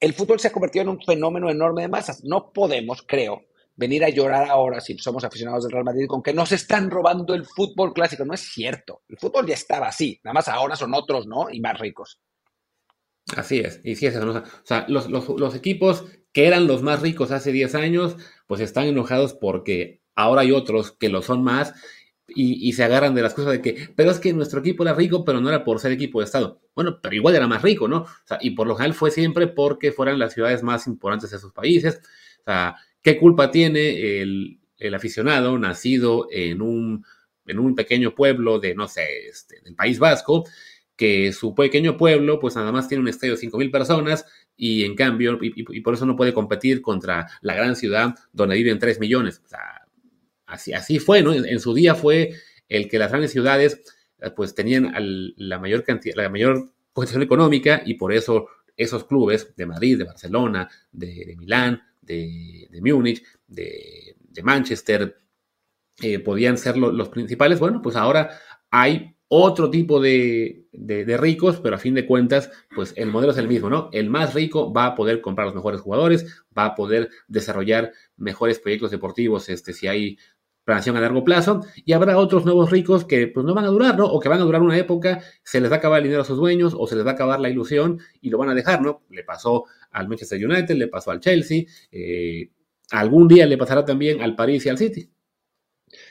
S1: el fútbol se ha convertido en un fenómeno enorme de masas. No podemos, creo, venir a llorar ahora, si somos aficionados del Real Madrid, con que nos están robando el fútbol clásico. No es cierto. El fútbol ya estaba así. Nada más ahora son otros, ¿no? Y más ricos.
S2: Así es. Y sí es eso. O sea, los, equipos que eran los más ricos hace 10 años, pues están enojados porque ahora hay otros que lo son más y, se agarran de las cosas de que, pero es que nuestro equipo era rico, pero no era por ser equipo de Estado. Bueno, pero igual era más rico, ¿no? Y por lo general fue siempre porque fueran las ciudades más importantes de sus países. O sea, ¿qué culpa tiene el, aficionado nacido en un, en un pequeño pueblo de, no sé, este, del País Vasco, que su pequeño pueblo, pues nada más tiene un estadio de 5.000 personas y en cambio, y, por eso no puede competir contra la gran ciudad donde viven 3 millones. O sea, así, así fue, ¿no? En, su día fue el que las grandes ciudades eh, pues tenían la mayor cantidad, la mayor posición económica y por eso esos clubes de Madrid, de Barcelona, de, Milán, de, de Múnich, de, Manchester, eh, podían ser los principales. Bueno, pues ahora hay otro tipo de, de, ricos, pero a fin de cuentas, pues el modelo es el mismo, ¿no? El más rico va a poder comprar los mejores jugadores, va a poder desarrollar mejores proyectos deportivos, este, si hay planación a largo plazo, y habrá otros nuevos ricos que pues no van a durar, ¿no? O que van a durar una época, se les va a acabar el dinero a sus dueños, o se les va a acabar la ilusión y lo van a dejar, ¿no? Le pasó al Manchester United, le pasó al Chelsea, eh, algún día le pasará también al París y al City.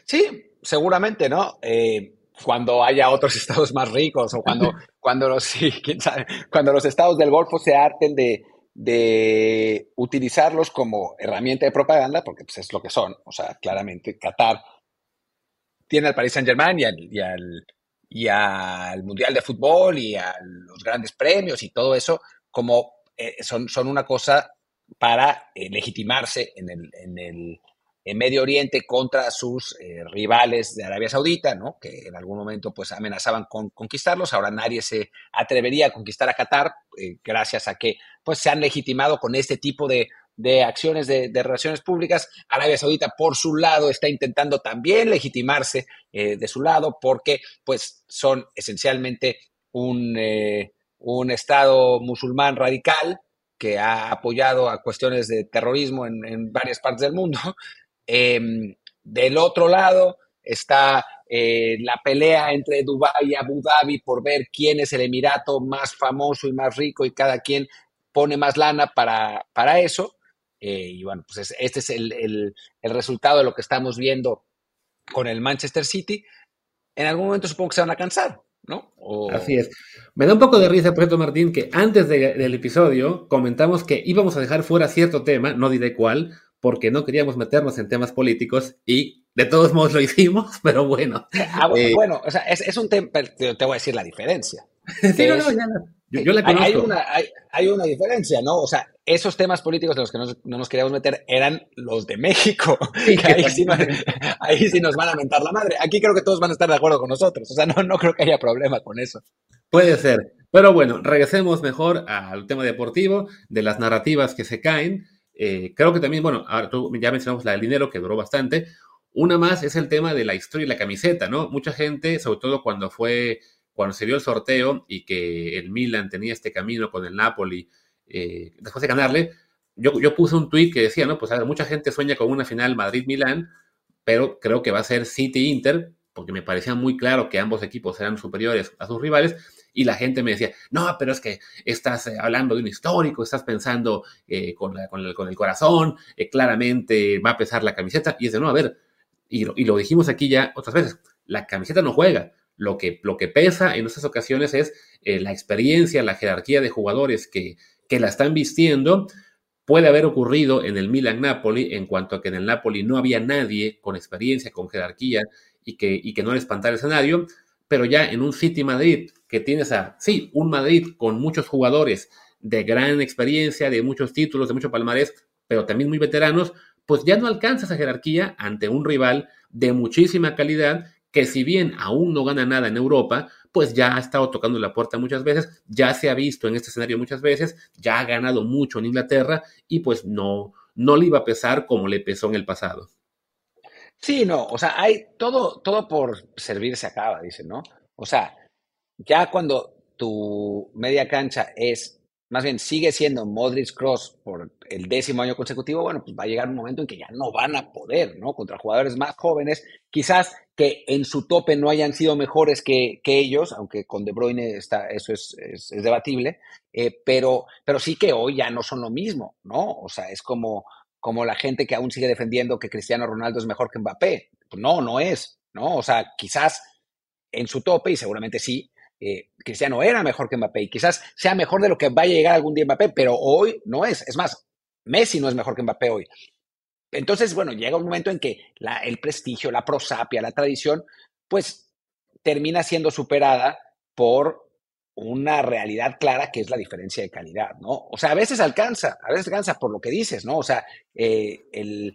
S1: Sí, seguramente, ¿no? Eh, cuando haya otros estados más ricos o cuando, cuando, los, sí, quién sabe, cuando los estados del Golfo se harten de, de utilizarlos como herramienta de propaganda, porque pues, es lo que son. O sea, claramente Qatar tiene al Paris Saint Germain y al, y al, Mundial de Fútbol y a los grandes premios y todo eso como eh, son, son una cosa para eh, legitimarse en, el, en Medio Oriente contra sus eh, rivales de Arabia Saudita, ¿no? que en algún momento pues amenazaban con conquistarlos. Ahora nadie se atrevería a conquistar a Qatar eh, gracias a que pues, se han legitimado con este tipo de, acciones de, relaciones públicas. Arabia Saudita, por su lado, está intentando también legitimarse eh, de su lado porque pues, son esencialmente un, un Estado musulmán radical que ha apoyado a cuestiones de terrorismo en varias partes del mundo Em, del otro lado está eh, la pelea entre Dubái y Abu Dhabi por ver quién es el emirato más famoso y más rico y cada quien pone más lana para, para eso. Eh, y bueno, pues este es el, resultado de lo que estamos viendo con el Manchester City. En algún momento supongo que se van a cansar, ¿no?
S2: Así es. Me da un poco de risa, por Martín, que antes del episodio comentamos que íbamos a dejar fuera cierto tema, no diré cuál, porque no queríamos meternos en temas políticos y de todos modos lo hicimos, pero bueno.
S1: Ah, eh, bueno, o sea, es, un tema, te, voy a decir la diferencia.
S2: sí, no, no, ya, yo, la conozco.
S1: Hay una, hay, una, diferencia, ¿no? O sea, esos temas políticos de los que no nos queríamos meter eran los de México. ahí, sí, ahí, sí, nos van a mentar la madre. Aquí creo que todos van a estar de acuerdo con nosotros. O sea, no, no creo que haya problema con eso.
S2: Puede ser. Pero bueno, regresemos mejor al tema deportivo, de las narrativas que se caen. Eh, creo que también, bueno, ahora tú ya mencionamos la del dinero, que duró bastante. Una más es el tema de la historia y la camiseta, ¿no? Mucha gente, sobre todo cuando fue, cuando se dio el sorteo y que el Milan tenía este camino con el Napoli, eh, después de ganarle, yo, yo puse un tweet que decía, ¿no? Pues a ver, mucha gente sueña con una final Madrid-Milán, pero creo que va a ser City-Inter, porque me parecía muy claro que ambos equipos eran superiores a sus rivales, y la gente me decía, no, pero es que estás eh, hablando de un histórico, estás pensando eh, con, el, corazón, eh, claramente va a pesar la camiseta. Y es de, no, a ver, y, lo dijimos aquí ya otras veces, la camiseta no juega. Lo que, lo que pesa en esas ocasiones es la experiencia, la jerarquía de jugadores que, que la están vistiendo. Puede haber ocurrido en el Milan-Napoli, en cuanto a que en el Napoli no había nadie con experiencia, con jerarquía y que, y que no le espantara el escenario, pero ya en un City Madrid que tienes a, sí, un Madrid con muchos jugadores de gran experiencia, de muchos títulos, de mucho palmarés, pero también muy veteranos, pues ya no alcanza esa jerarquía ante un rival de muchísima calidad que si bien aún no gana nada en Europa, pues ya ha estado tocando la puerta muchas veces, ya se ha visto en este escenario muchas veces, ya ha ganado mucho en Inglaterra y pues no, no le iba a pesar como le pesó en el pasado.
S1: Sí, no, o sea, hay todo, todo por servir se acaba, dicen, ¿no? O sea, ya cuando tu media cancha es, más bien sigue siendo Modric Cross por el décimo año consecutivo, bueno, pues va a llegar un momento en que ya no van a poder, ¿no? Contra jugadores más jóvenes, quizás que en su tope no hayan sido mejores que, ellos, aunque con De Bruyne está, eso es, es, debatible, eh, pero, pero sí que hoy ya no son lo mismo, ¿no? O sea, es como, como la gente que aún sigue defendiendo que Cristiano Ronaldo es mejor que Mbappé. Pues no, no es, ¿no? O sea, quizás en su tope, y seguramente sí, eh, Cristiano era mejor que Mbappé y quizás sea mejor de lo que vaya a llegar algún día Mbappé, pero hoy no es. Es más, Messi no es mejor que Mbappé hoy. Entonces, bueno, llega un momento en que el prestigio, la prosapia, la tradición, pues termina siendo superada por una realidad clara que es la diferencia de calidad, ¿no? O sea, a veces alcanza, a veces alcanza por lo que dices, ¿no? O sea, eh, el,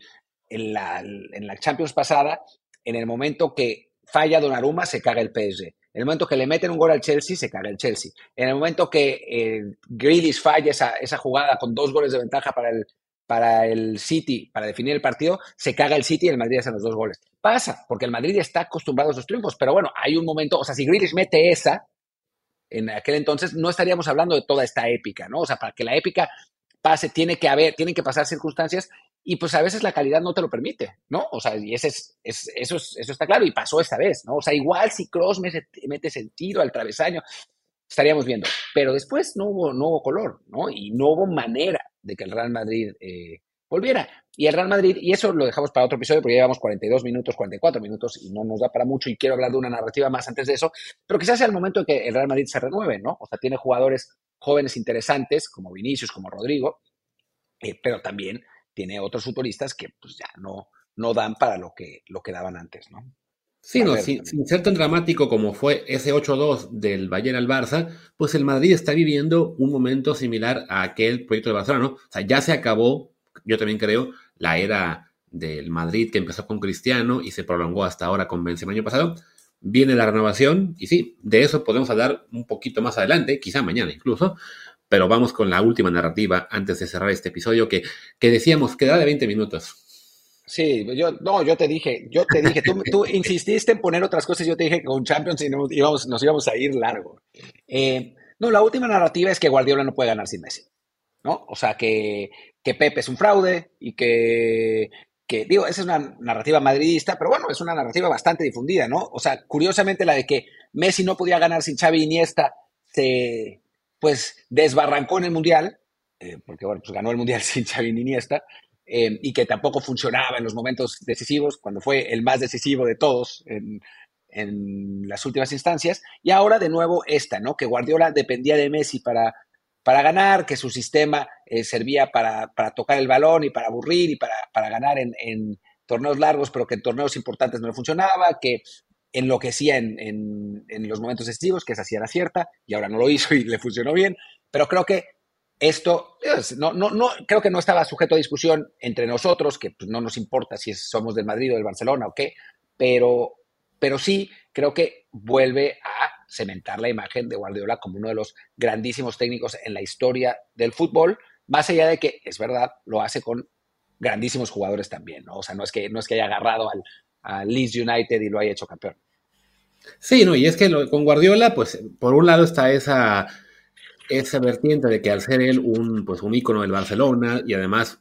S1: en, la, en la Champions pasada, en el momento que falla Donnarumma, se caga el PSG. En el momento que le meten un gol al Chelsea, se caga el Chelsea. En el momento que eh, Grealish falla esa, esa, jugada con dos goles de ventaja para el, para el City, para definir el partido, se caga el City y el Madrid hace los dos goles. Pasa, porque el Madrid está acostumbrado a esos triunfos, pero bueno, hay un momento, o sea, si Grealish mete esa, en aquel entonces no estaríamos hablando de toda esta épica, ¿no? O sea, para que la épica pase, tiene que haber, tienen que pasar circunstancias y pues a veces la calidad no te lo permite, ¿no? O sea, y ese es, eso, eso está claro y pasó esta vez, ¿no? O sea, igual si Cross mete, mete sentido al travesaño, estaríamos viendo. Pero después no hubo, no color, ¿no? Y no hubo manera de que el Real Madrid eh, volviera. Y el Real Madrid, y eso lo dejamos para otro episodio porque ya llevamos 42 minutos, 44 minutos y no nos da para mucho y quiero hablar de una narrativa más antes de eso, pero quizás sea el momento en que el Real Madrid se renueve, ¿no? O sea, tiene jugadores jóvenes interesantes como Vinicius, como Rodrigo, eh, pero también tiene otros futbolistas que pues ya no, no dan para lo que, lo que daban antes, ¿no?
S2: Sí, no, sin, ser tan dramático como fue ese 8-2 del Bayern al Barça, pues el Madrid está viviendo un momento similar a aquel proyecto de Barcelona, ¿no? O sea, ya se acabó, yo también creo, la era del Madrid que empezó con Cristiano y se prolongó hasta ahora con Benzema año pasado. Viene la renovación y sí, de eso podemos hablar un poquito más adelante, quizá mañana incluso, pero vamos con la última narrativa antes de cerrar este episodio que, que decíamos que da de 20 minutos.
S1: Sí, yo, no, yo te dije, yo te dije, tú, tú insististe en poner otras cosas, yo te dije que con Champions íbamos, nos íbamos a ir largo. Eh, no, la última narrativa es que Guardiola no puede ganar sin Messi, ¿no? O sea, que, que Pepe es un fraude y que, que, digo, esa es una narrativa madridista, pero bueno, es una narrativa bastante difundida, ¿no? O sea, curiosamente la de que Messi no podía ganar sin Xavi Iniesta se, pues, desbarrancó en el Mundial, eh, porque bueno, pues ganó el Mundial sin Xavi Iniesta, eh, y que tampoco funcionaba en los momentos decisivos, cuando fue el más decisivo de todos en, las últimas instancias. Y ahora de nuevo esta, ¿no? Que Guardiola dependía de Messi para, para ganar, que su sistema eh, servía para, tocar el balón y para aburrir y para, ganar en, torneos largos, pero que en torneos importantes no funcionaba, que enloquecía en, en, los momentos decisivos, que esa sí era cierta, y ahora no lo hizo y le funcionó bien. Pero creo que esto no, no, no, creo que no estaba sujeto a discusión entre nosotros, que pues, no nos importa si somos del Madrid o del Barcelona o qué, pero, pero sí creo que vuelve a cementar la imagen de Guardiola como uno de los grandísimos técnicos en la historia del fútbol, más allá de que, es verdad, lo hace con grandísimos jugadores también, ¿no? O sea, no es que, no es que haya agarrado al, al Leeds United y lo haya hecho campeón.
S2: Sí, no, y es que con Guardiola, pues, por un lado está esa esa vertiente de que al ser él un, pues, un ícono del Barcelona y además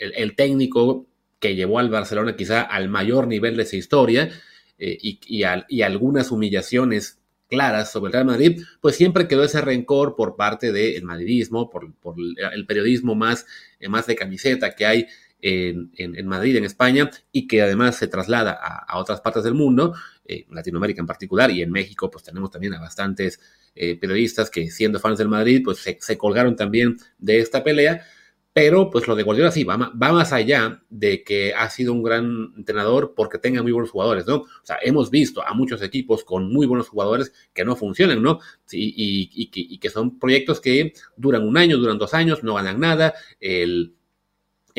S2: el, técnico que llevó al Barcelona quizá al mayor nivel de su historia eh, y, y, algunas humillaciones claras sobre el Real Madrid, pues siempre quedó ese rencor por parte del madridismo, por, por, el periodismo más, más de camiseta que hay en, Madrid, en España, y que además se traslada a, otras partes del mundo, en Latinoamérica en particular, y en México, pues tenemos también a bastantes eh, periodistas que siendo fans del Madrid, pues se, colgaron también de esta pelea. Pero pues lo de Guardiola sí, va, va, más allá de que ha sido un gran entrenador porque tenga muy buenos jugadores, ¿no? O sea, hemos visto a muchos equipos con muy buenos jugadores que no funcionan, ¿no? y, que, son proyectos que duran un año, duran dos años, no ganan nada. El,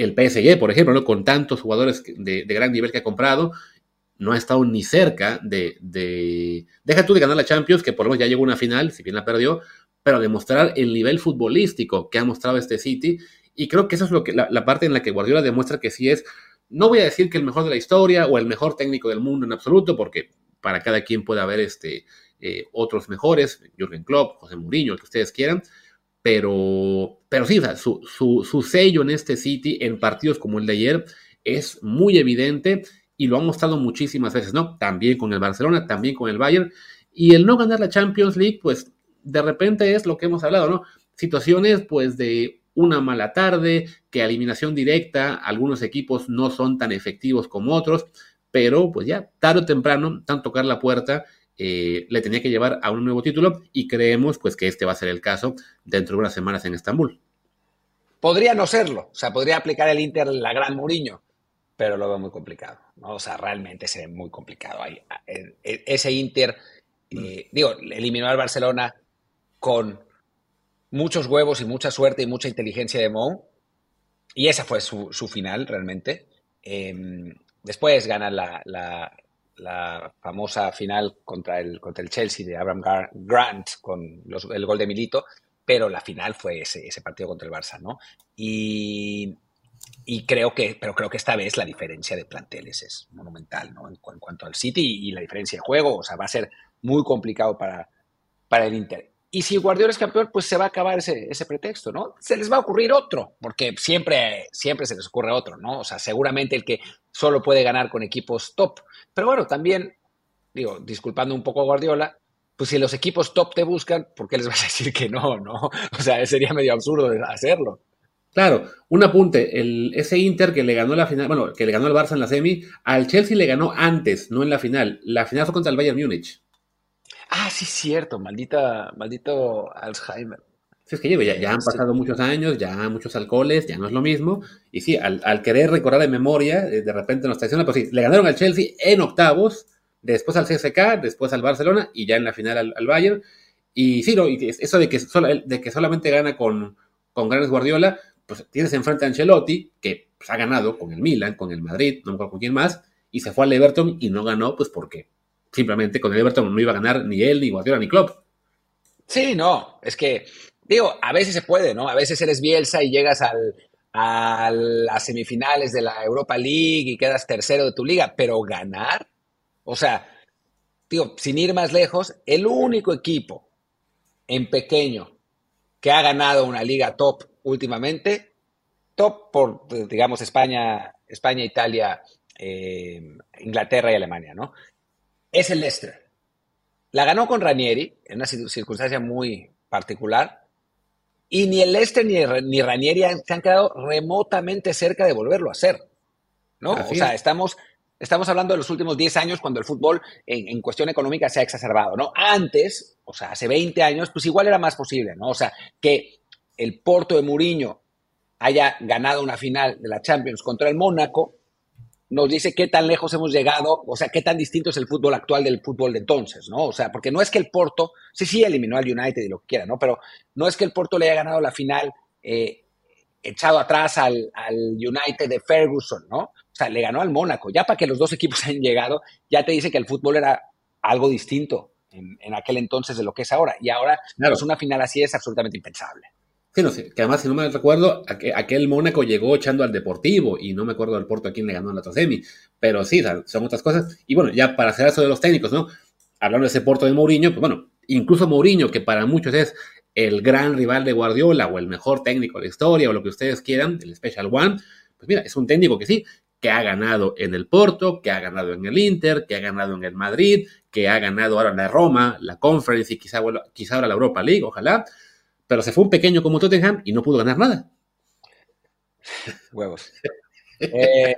S2: el PSG, por ejemplo, ¿no? con tantos jugadores de, de, gran nivel que ha comprado, no ha estado ni cerca de, Deja tú de ganar la Champions, que por lo menos ya llegó una final, si bien la perdió, pero demostrar el nivel futbolístico que ha mostrado este City. Y creo que esa es lo que, la, parte en la que Guardiola demuestra que sí es, no voy a decir que el mejor de la historia o el mejor técnico del mundo en absoluto, porque para cada quien puede haber este, eh, otros mejores, Jürgen Klopp, José Mourinho, el que ustedes quieran, pero, pero sí, su, su, su sello en este City en partidos como el de ayer es muy evidente y lo ha mostrado muchísimas veces, ¿no? También con el Barcelona, también con el Bayern. Y el no ganar la Champions League, pues de repente es lo que hemos hablado, ¿no? Situaciones pues de una mala tarde, que eliminación directa, algunos equipos no son tan efectivos como otros, pero pues ya tarde o temprano, tan tocar la puerta, eh, le tenía que llevar a un nuevo título y creemos pues que este va a ser el caso dentro de unas semanas en Estambul.
S1: Podría no serlo, o sea, podría aplicar el Inter la gran Mourinho, pero lo veo muy complicado. ¿no? O sea, realmente se ve muy complicado. E, ese Inter, eh, digo, eliminó al Barcelona con muchos huevos y mucha suerte y mucha inteligencia de Mou. Y esa fue su, final, realmente. Em, después gana la, famosa final contra el, contra el Chelsea de Abraham Grant con el gol de Milito, pero la final fue ese, partido contra el Barça, ¿no? Y y creo que, pero creo que esta vez la diferencia de planteles es monumental, ¿no? En, cuanto al City y, la diferencia de juego, o sea, va a ser muy complicado para, para el Inter. Y si Guardiola es campeón, pues se va a acabar ese, ese, pretexto, ¿no? Se les va a ocurrir otro, porque siempre, siempre se les ocurre otro, ¿no? O sea, seguramente el que solo puede ganar con equipos top. Pero bueno, también, digo, disculpando un poco a Guardiola, pues si los equipos top te buscan, ¿por qué les vas a decir que no, no? O sea, sería medio absurdo hacerlo.
S2: Claro, un apunte, el, ese Inter que le ganó la final, bueno, que le ganó el Barça en la semi, al Chelsea le ganó antes, no en la final. La final fue contra el Bayern Múnich.
S1: Ah, sí, cierto, maldita, maldito Alzheimer.
S2: Sí, es que ya, ya, han pasado muchos años, ya muchos alcoholes, ya no es lo mismo. Y sí, al, querer recordar de memoria, eh, de repente nos traiciona, pues sí, le ganaron al Chelsea en octavos, después al CSK, después al Barcelona y ya en la final al, Bayern. Y sí, no, y eso de que, de que solamente gana con, con Grandes Guardiola, pues tienes enfrente a Ancelotti, que pues, ha ganado con el Milan, con el Madrid, no me acuerdo con quién más, y se fue al Everton y no ganó, pues porque simplemente con el Everton no iba a ganar ni él, ni Guardiola, ni Klopp.
S1: Sí, no, es que, digo, a veces se puede, ¿no? A veces eres Bielsa y llegas al, a las semifinales de la Europa League y quedas tercero de tu liga, pero ganar, o sea, digo, sin ir más lejos, el único equipo en pequeño que ha ganado una liga top últimamente, top por, digamos, España, España Italia, eh, Inglaterra y Alemania, ¿no? Es el Leicester. La ganó con Ranieri, en una circunstancia muy particular, y ni el Leicester ni, ni Ranieri se han quedado remotamente cerca de volverlo a hacer, ¿no? o sea, estamos, estamos hablando de los últimos 10 años cuando el fútbol en, en, cuestión económica se ha exacerbado, ¿no? Antes, o sea, hace 20 años, pues igual era más posible, ¿no? O sea, que el Porto de Mourinho haya ganado una final de la Champions contra el Mónaco, nos dice qué tan lejos hemos llegado, o sea, qué tan distinto es el fútbol actual del fútbol de entonces, ¿no? O sea, porque no es que el Porto, sí, sí, eliminó al United y lo que quiera, ¿no? Pero no es que el Porto le haya ganado la final eh, echado atrás al, United de Ferguson, ¿no? O sea, le ganó al Mónaco. Ya para que los dos equipos hayan llegado, ya te dice que el fútbol era algo distinto en, aquel entonces de lo que es ahora. Y ahora, claro. pues una final así es absolutamente impensable.
S2: Sí, no sé, que además, si no me recuerdo, aquel Mónaco llegó echando al Deportivo y no me acuerdo del Porto a quién le ganó en la semi, pero sí, son otras cosas. Y bueno, ya para hacer eso de los técnicos, ¿no? Hablando de ese Porto de Mourinho, pues bueno, incluso Mourinho, que para muchos es el gran rival de Guardiola o el mejor técnico de la historia o lo que ustedes quieran, el Special One, pues mira, es un técnico que sí, que ha ganado en el Porto, que ha ganado en el Inter, que ha ganado en el Madrid, que ha ganado ahora en la Roma, la Conference y quizá, quizá ahora la Europa League, ojalá pero se fue un pequeño como Tottenham y no pudo ganar nada.
S1: Huevos. Eh,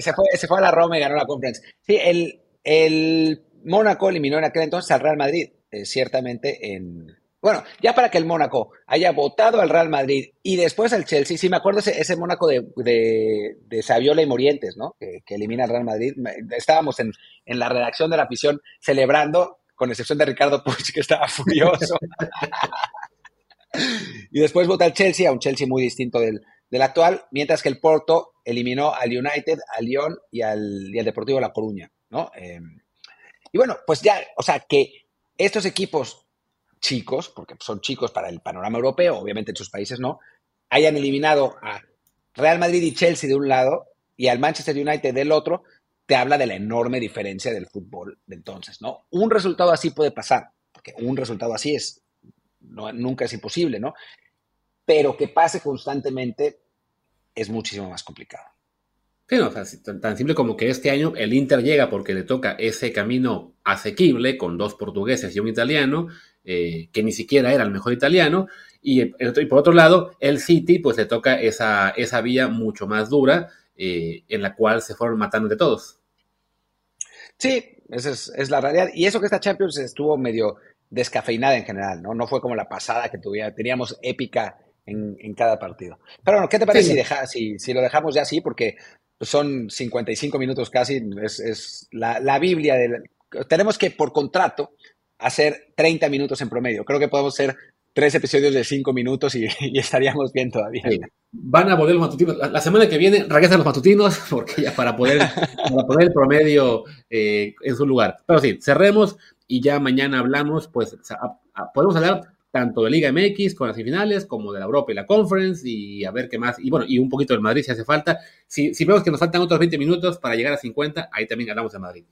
S1: se, fue, a la Roma y ganó la Conference. Sí, el, el Mónaco eliminó en aquel entonces al Real Madrid, eh, ciertamente en... Bueno, ya para que el Mónaco haya votado al Real Madrid y después al Chelsea, sí me acuerdo ese, ese Mónaco de, de, Saviola y Morientes, ¿no? Que, elimina al Real Madrid. Estábamos en, en la redacción de la afición celebrando, con excepción de Ricardo Puig, que estaba furioso. y después vota al Chelsea, a un Chelsea muy distinto del, actual, mientras que el Porto eliminó al United, al Lyon y al, Deportivo La Coruña, ¿no? Em, y bueno, pues ya, o sea, que estos equipos chicos, porque son chicos para el panorama europeo, obviamente en sus países no, hayan eliminado a Real Madrid y Chelsea de un lado y al Manchester United del otro, te habla de la enorme diferencia del fútbol de entonces, ¿no? Un resultado así puede pasar, porque un resultado así es nunca es imposible, ¿no? Pero que pase constantemente es muchísimo más complicado.
S2: Sí, no, tan, simple como que este año el Inter llega porque le toca ese camino asequible con dos portugueses y un italiano, eh, que ni siquiera era el mejor italiano, y, por otro lado, el City pues le toca esa, esa vía mucho más dura eh, en la cual se fueron matando de todos.
S1: Sí, esa es, es, la realidad. Y eso que esta Champions estuvo medio descafeinada en general, ¿no? No fue como la pasada que tuviera, teníamos épica en, cada partido. Pero bueno, ¿qué te parece si, deja, si, si, lo dejamos ya así? Porque son 55 minutos casi, es, la, Biblia. De tenemos que, por contrato, hacer 30 minutos en promedio. Creo que podemos hacer tres episodios de 5 minutos y, estaríamos bien todavía.
S2: Van a volver los matutinos. La, semana que viene regresan los matutinos porque ya para poder, para poner el promedio eh, en su lugar. Pero sí, cerremos y ya mañana hablamos, pues podemos hablar tanto de Liga MX con las semifinales, como de la Europa y la Conference, y a ver qué más, y bueno, y un poquito del Madrid si hace falta. Si, si vemos que nos faltan otros 20 minutos para llegar a 50, ahí también hablamos de Madrid.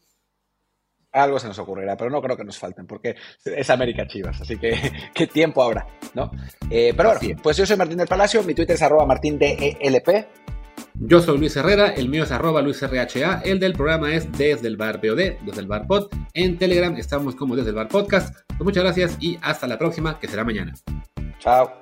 S1: Algo se nos ocurrirá, pero no creo que nos falten, porque es América Chivas, así que qué tiempo habrá, ¿no? Eh, pero bueno, pues yo soy Martín del Palacio, mi Twitter es arroba martindelp,
S2: yo soy Luis Herrera, el mío es arroba LuisRHA, el del programa es Desde el Bar POD, Desde el Bar Pod. En Telegram estamos como Desde el Bar Podcast. Pues muchas gracias y hasta la próxima, que será mañana.
S1: Chao.